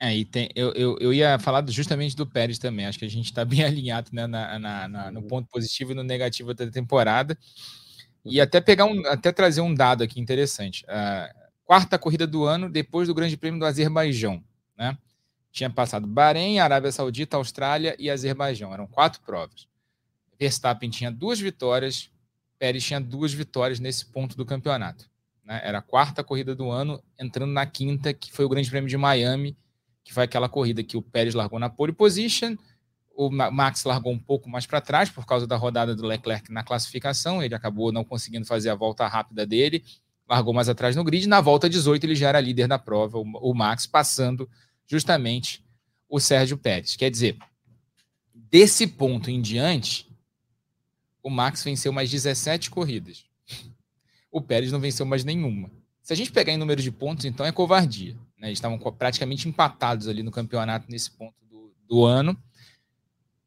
É, e tem, eu, eu, eu ia falar justamente do Pérez também. Acho que a gente está bem alinhado né, na, na, na, no ponto positivo e no negativo da temporada. E até pegar um, até trazer um dado aqui interessante. Uh, quarta corrida do ano depois do Grande Prêmio do Azerbaijão, né? Tinha passado Bahrein, Arábia Saudita, Austrália e Azerbaijão. Eram quatro provas. Verstappen tinha duas vitórias, Pérez tinha duas vitórias nesse ponto do campeonato. Né? Era a quarta corrida do ano, entrando na quinta, que foi o Grande Prêmio de Miami, que foi aquela corrida que o Pérez largou na pole position, o Max largou um pouco mais para trás por causa da rodada do Leclerc na classificação, ele acabou não conseguindo fazer a volta rápida dele, largou mais atrás no grid, na volta 18 ele já era líder da prova, o Max passando justamente o Sérgio Pérez. Quer dizer, desse ponto em diante, o Max venceu mais 17 corridas. O Pérez não venceu mais nenhuma. Se a gente pegar em número de pontos, então é covardia. Né? Eles estavam praticamente empatados ali no campeonato nesse ponto do, do ano.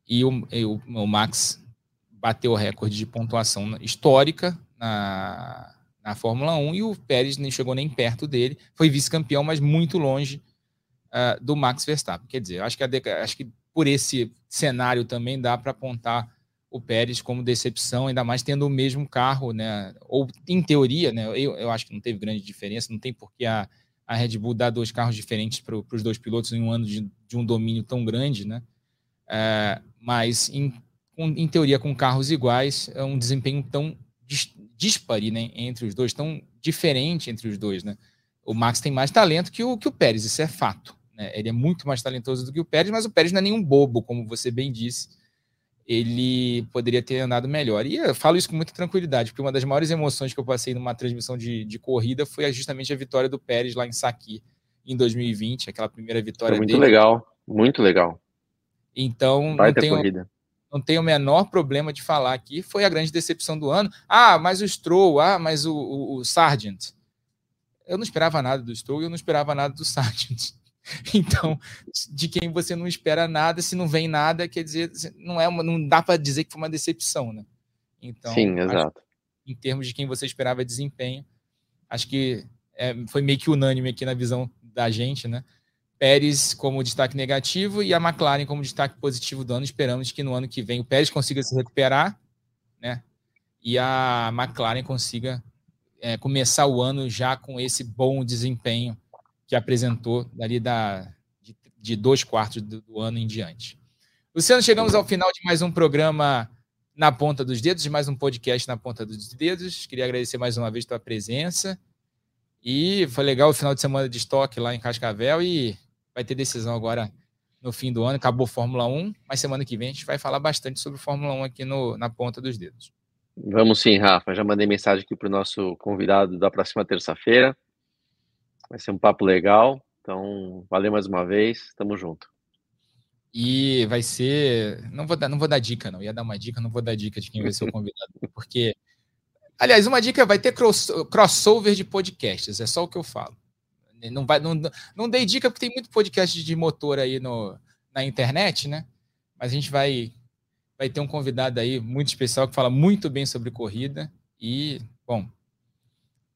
E o, e o, o, Max bateu o recorde de pontuação histórica na, na Fórmula 1 e o Pérez nem chegou nem perto dele. Foi vice-campeão, mas muito longe uh, do Max Verstappen. Quer dizer, acho que, a, acho que por esse cenário também dá para apontar o Pérez como decepção, ainda mais tendo o mesmo carro, né? Ou em teoria, né? Eu, eu acho que não teve grande diferença, não tem por que a, a Red Bull dar dois carros diferentes para os dois pilotos em um ano de, de um domínio tão grande, né? É, mas em, em teoria, com carros iguais, é um desempenho tão dis, dispare né, entre os dois, tão diferente entre os dois, né? O Max tem mais talento que o, que o Pérez, isso é fato. Né? Ele é muito mais talentoso do que o Pérez, mas o Pérez não é nenhum bobo, como você bem disse ele poderia ter andado melhor. E eu falo isso com muita tranquilidade, porque uma das maiores emoções que eu passei numa transmissão de, de corrida foi justamente a vitória do Pérez lá em Saki em 2020, aquela primeira vitória foi muito dele. Muito legal, muito legal. Então, não tenho, corrida. não tenho o menor problema de falar aqui. Foi a grande decepção do ano. Ah, mas o Stroll, ah, mas o, o, o Sargent. Eu não esperava nada do Stroll e eu não esperava nada do Sargent. Então, de quem você não espera nada, se não vem nada, quer dizer, não é uma, não dá para dizer que foi uma decepção, né? Então, Sim, exato. em termos de quem você esperava desempenho, acho que é, foi meio que unânime aqui na visão da gente, né? Pérez como destaque negativo e a McLaren como destaque positivo do ano. Esperamos que no ano que vem o Pérez consiga se recuperar, né? E a McLaren consiga é, começar o ano já com esse bom desempenho que apresentou ali da, de, de dois quartos do, do, ano em diante. Luciano, chegamos ao final de mais um programa na ponta dos dedos, de mais um podcast na ponta dos dedos. Queria agradecer mais uma vez a tua presença E foi legal o final de semana de estoque lá em Cascavel e vai ter decisão agora no fim do ano. Acabou Fórmula 1, mas semana que vem a gente vai falar bastante sobre Fórmula 1 aqui no, na ponta dos dedos. Vamos sim, Rafa. Já mandei mensagem aqui para o nosso convidado da próxima terça-feira. Vai ser um papo legal. Então, valeu mais uma vez. Tamo junto. E vai ser. Não vou dar, não vou dar dica, não. Ia dar uma dica, não vou dar dica de quem vai ser o convidado. Porque. Aliás, uma dica vai ter cross, crossover de podcasts, é só o que eu falo. Não, vai, não, não dei dica porque tem muito podcast de motor aí no, na internet, né? Mas a gente vai vai ter um convidado aí muito especial que fala muito bem sobre corrida e, bom,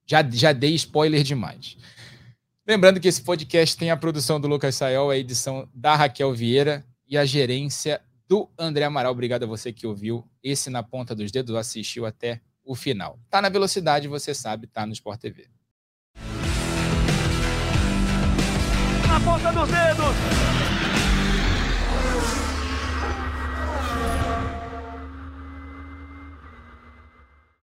já, já dei spoiler demais. Lembrando que esse podcast tem a produção do Lucas Sayol, a edição da Raquel Vieira e a gerência do André Amaral. Obrigado a você que ouviu esse na ponta dos dedos, assistiu até o final. Tá na velocidade, você sabe, tá no Sport TV. Na ponta dos dedos!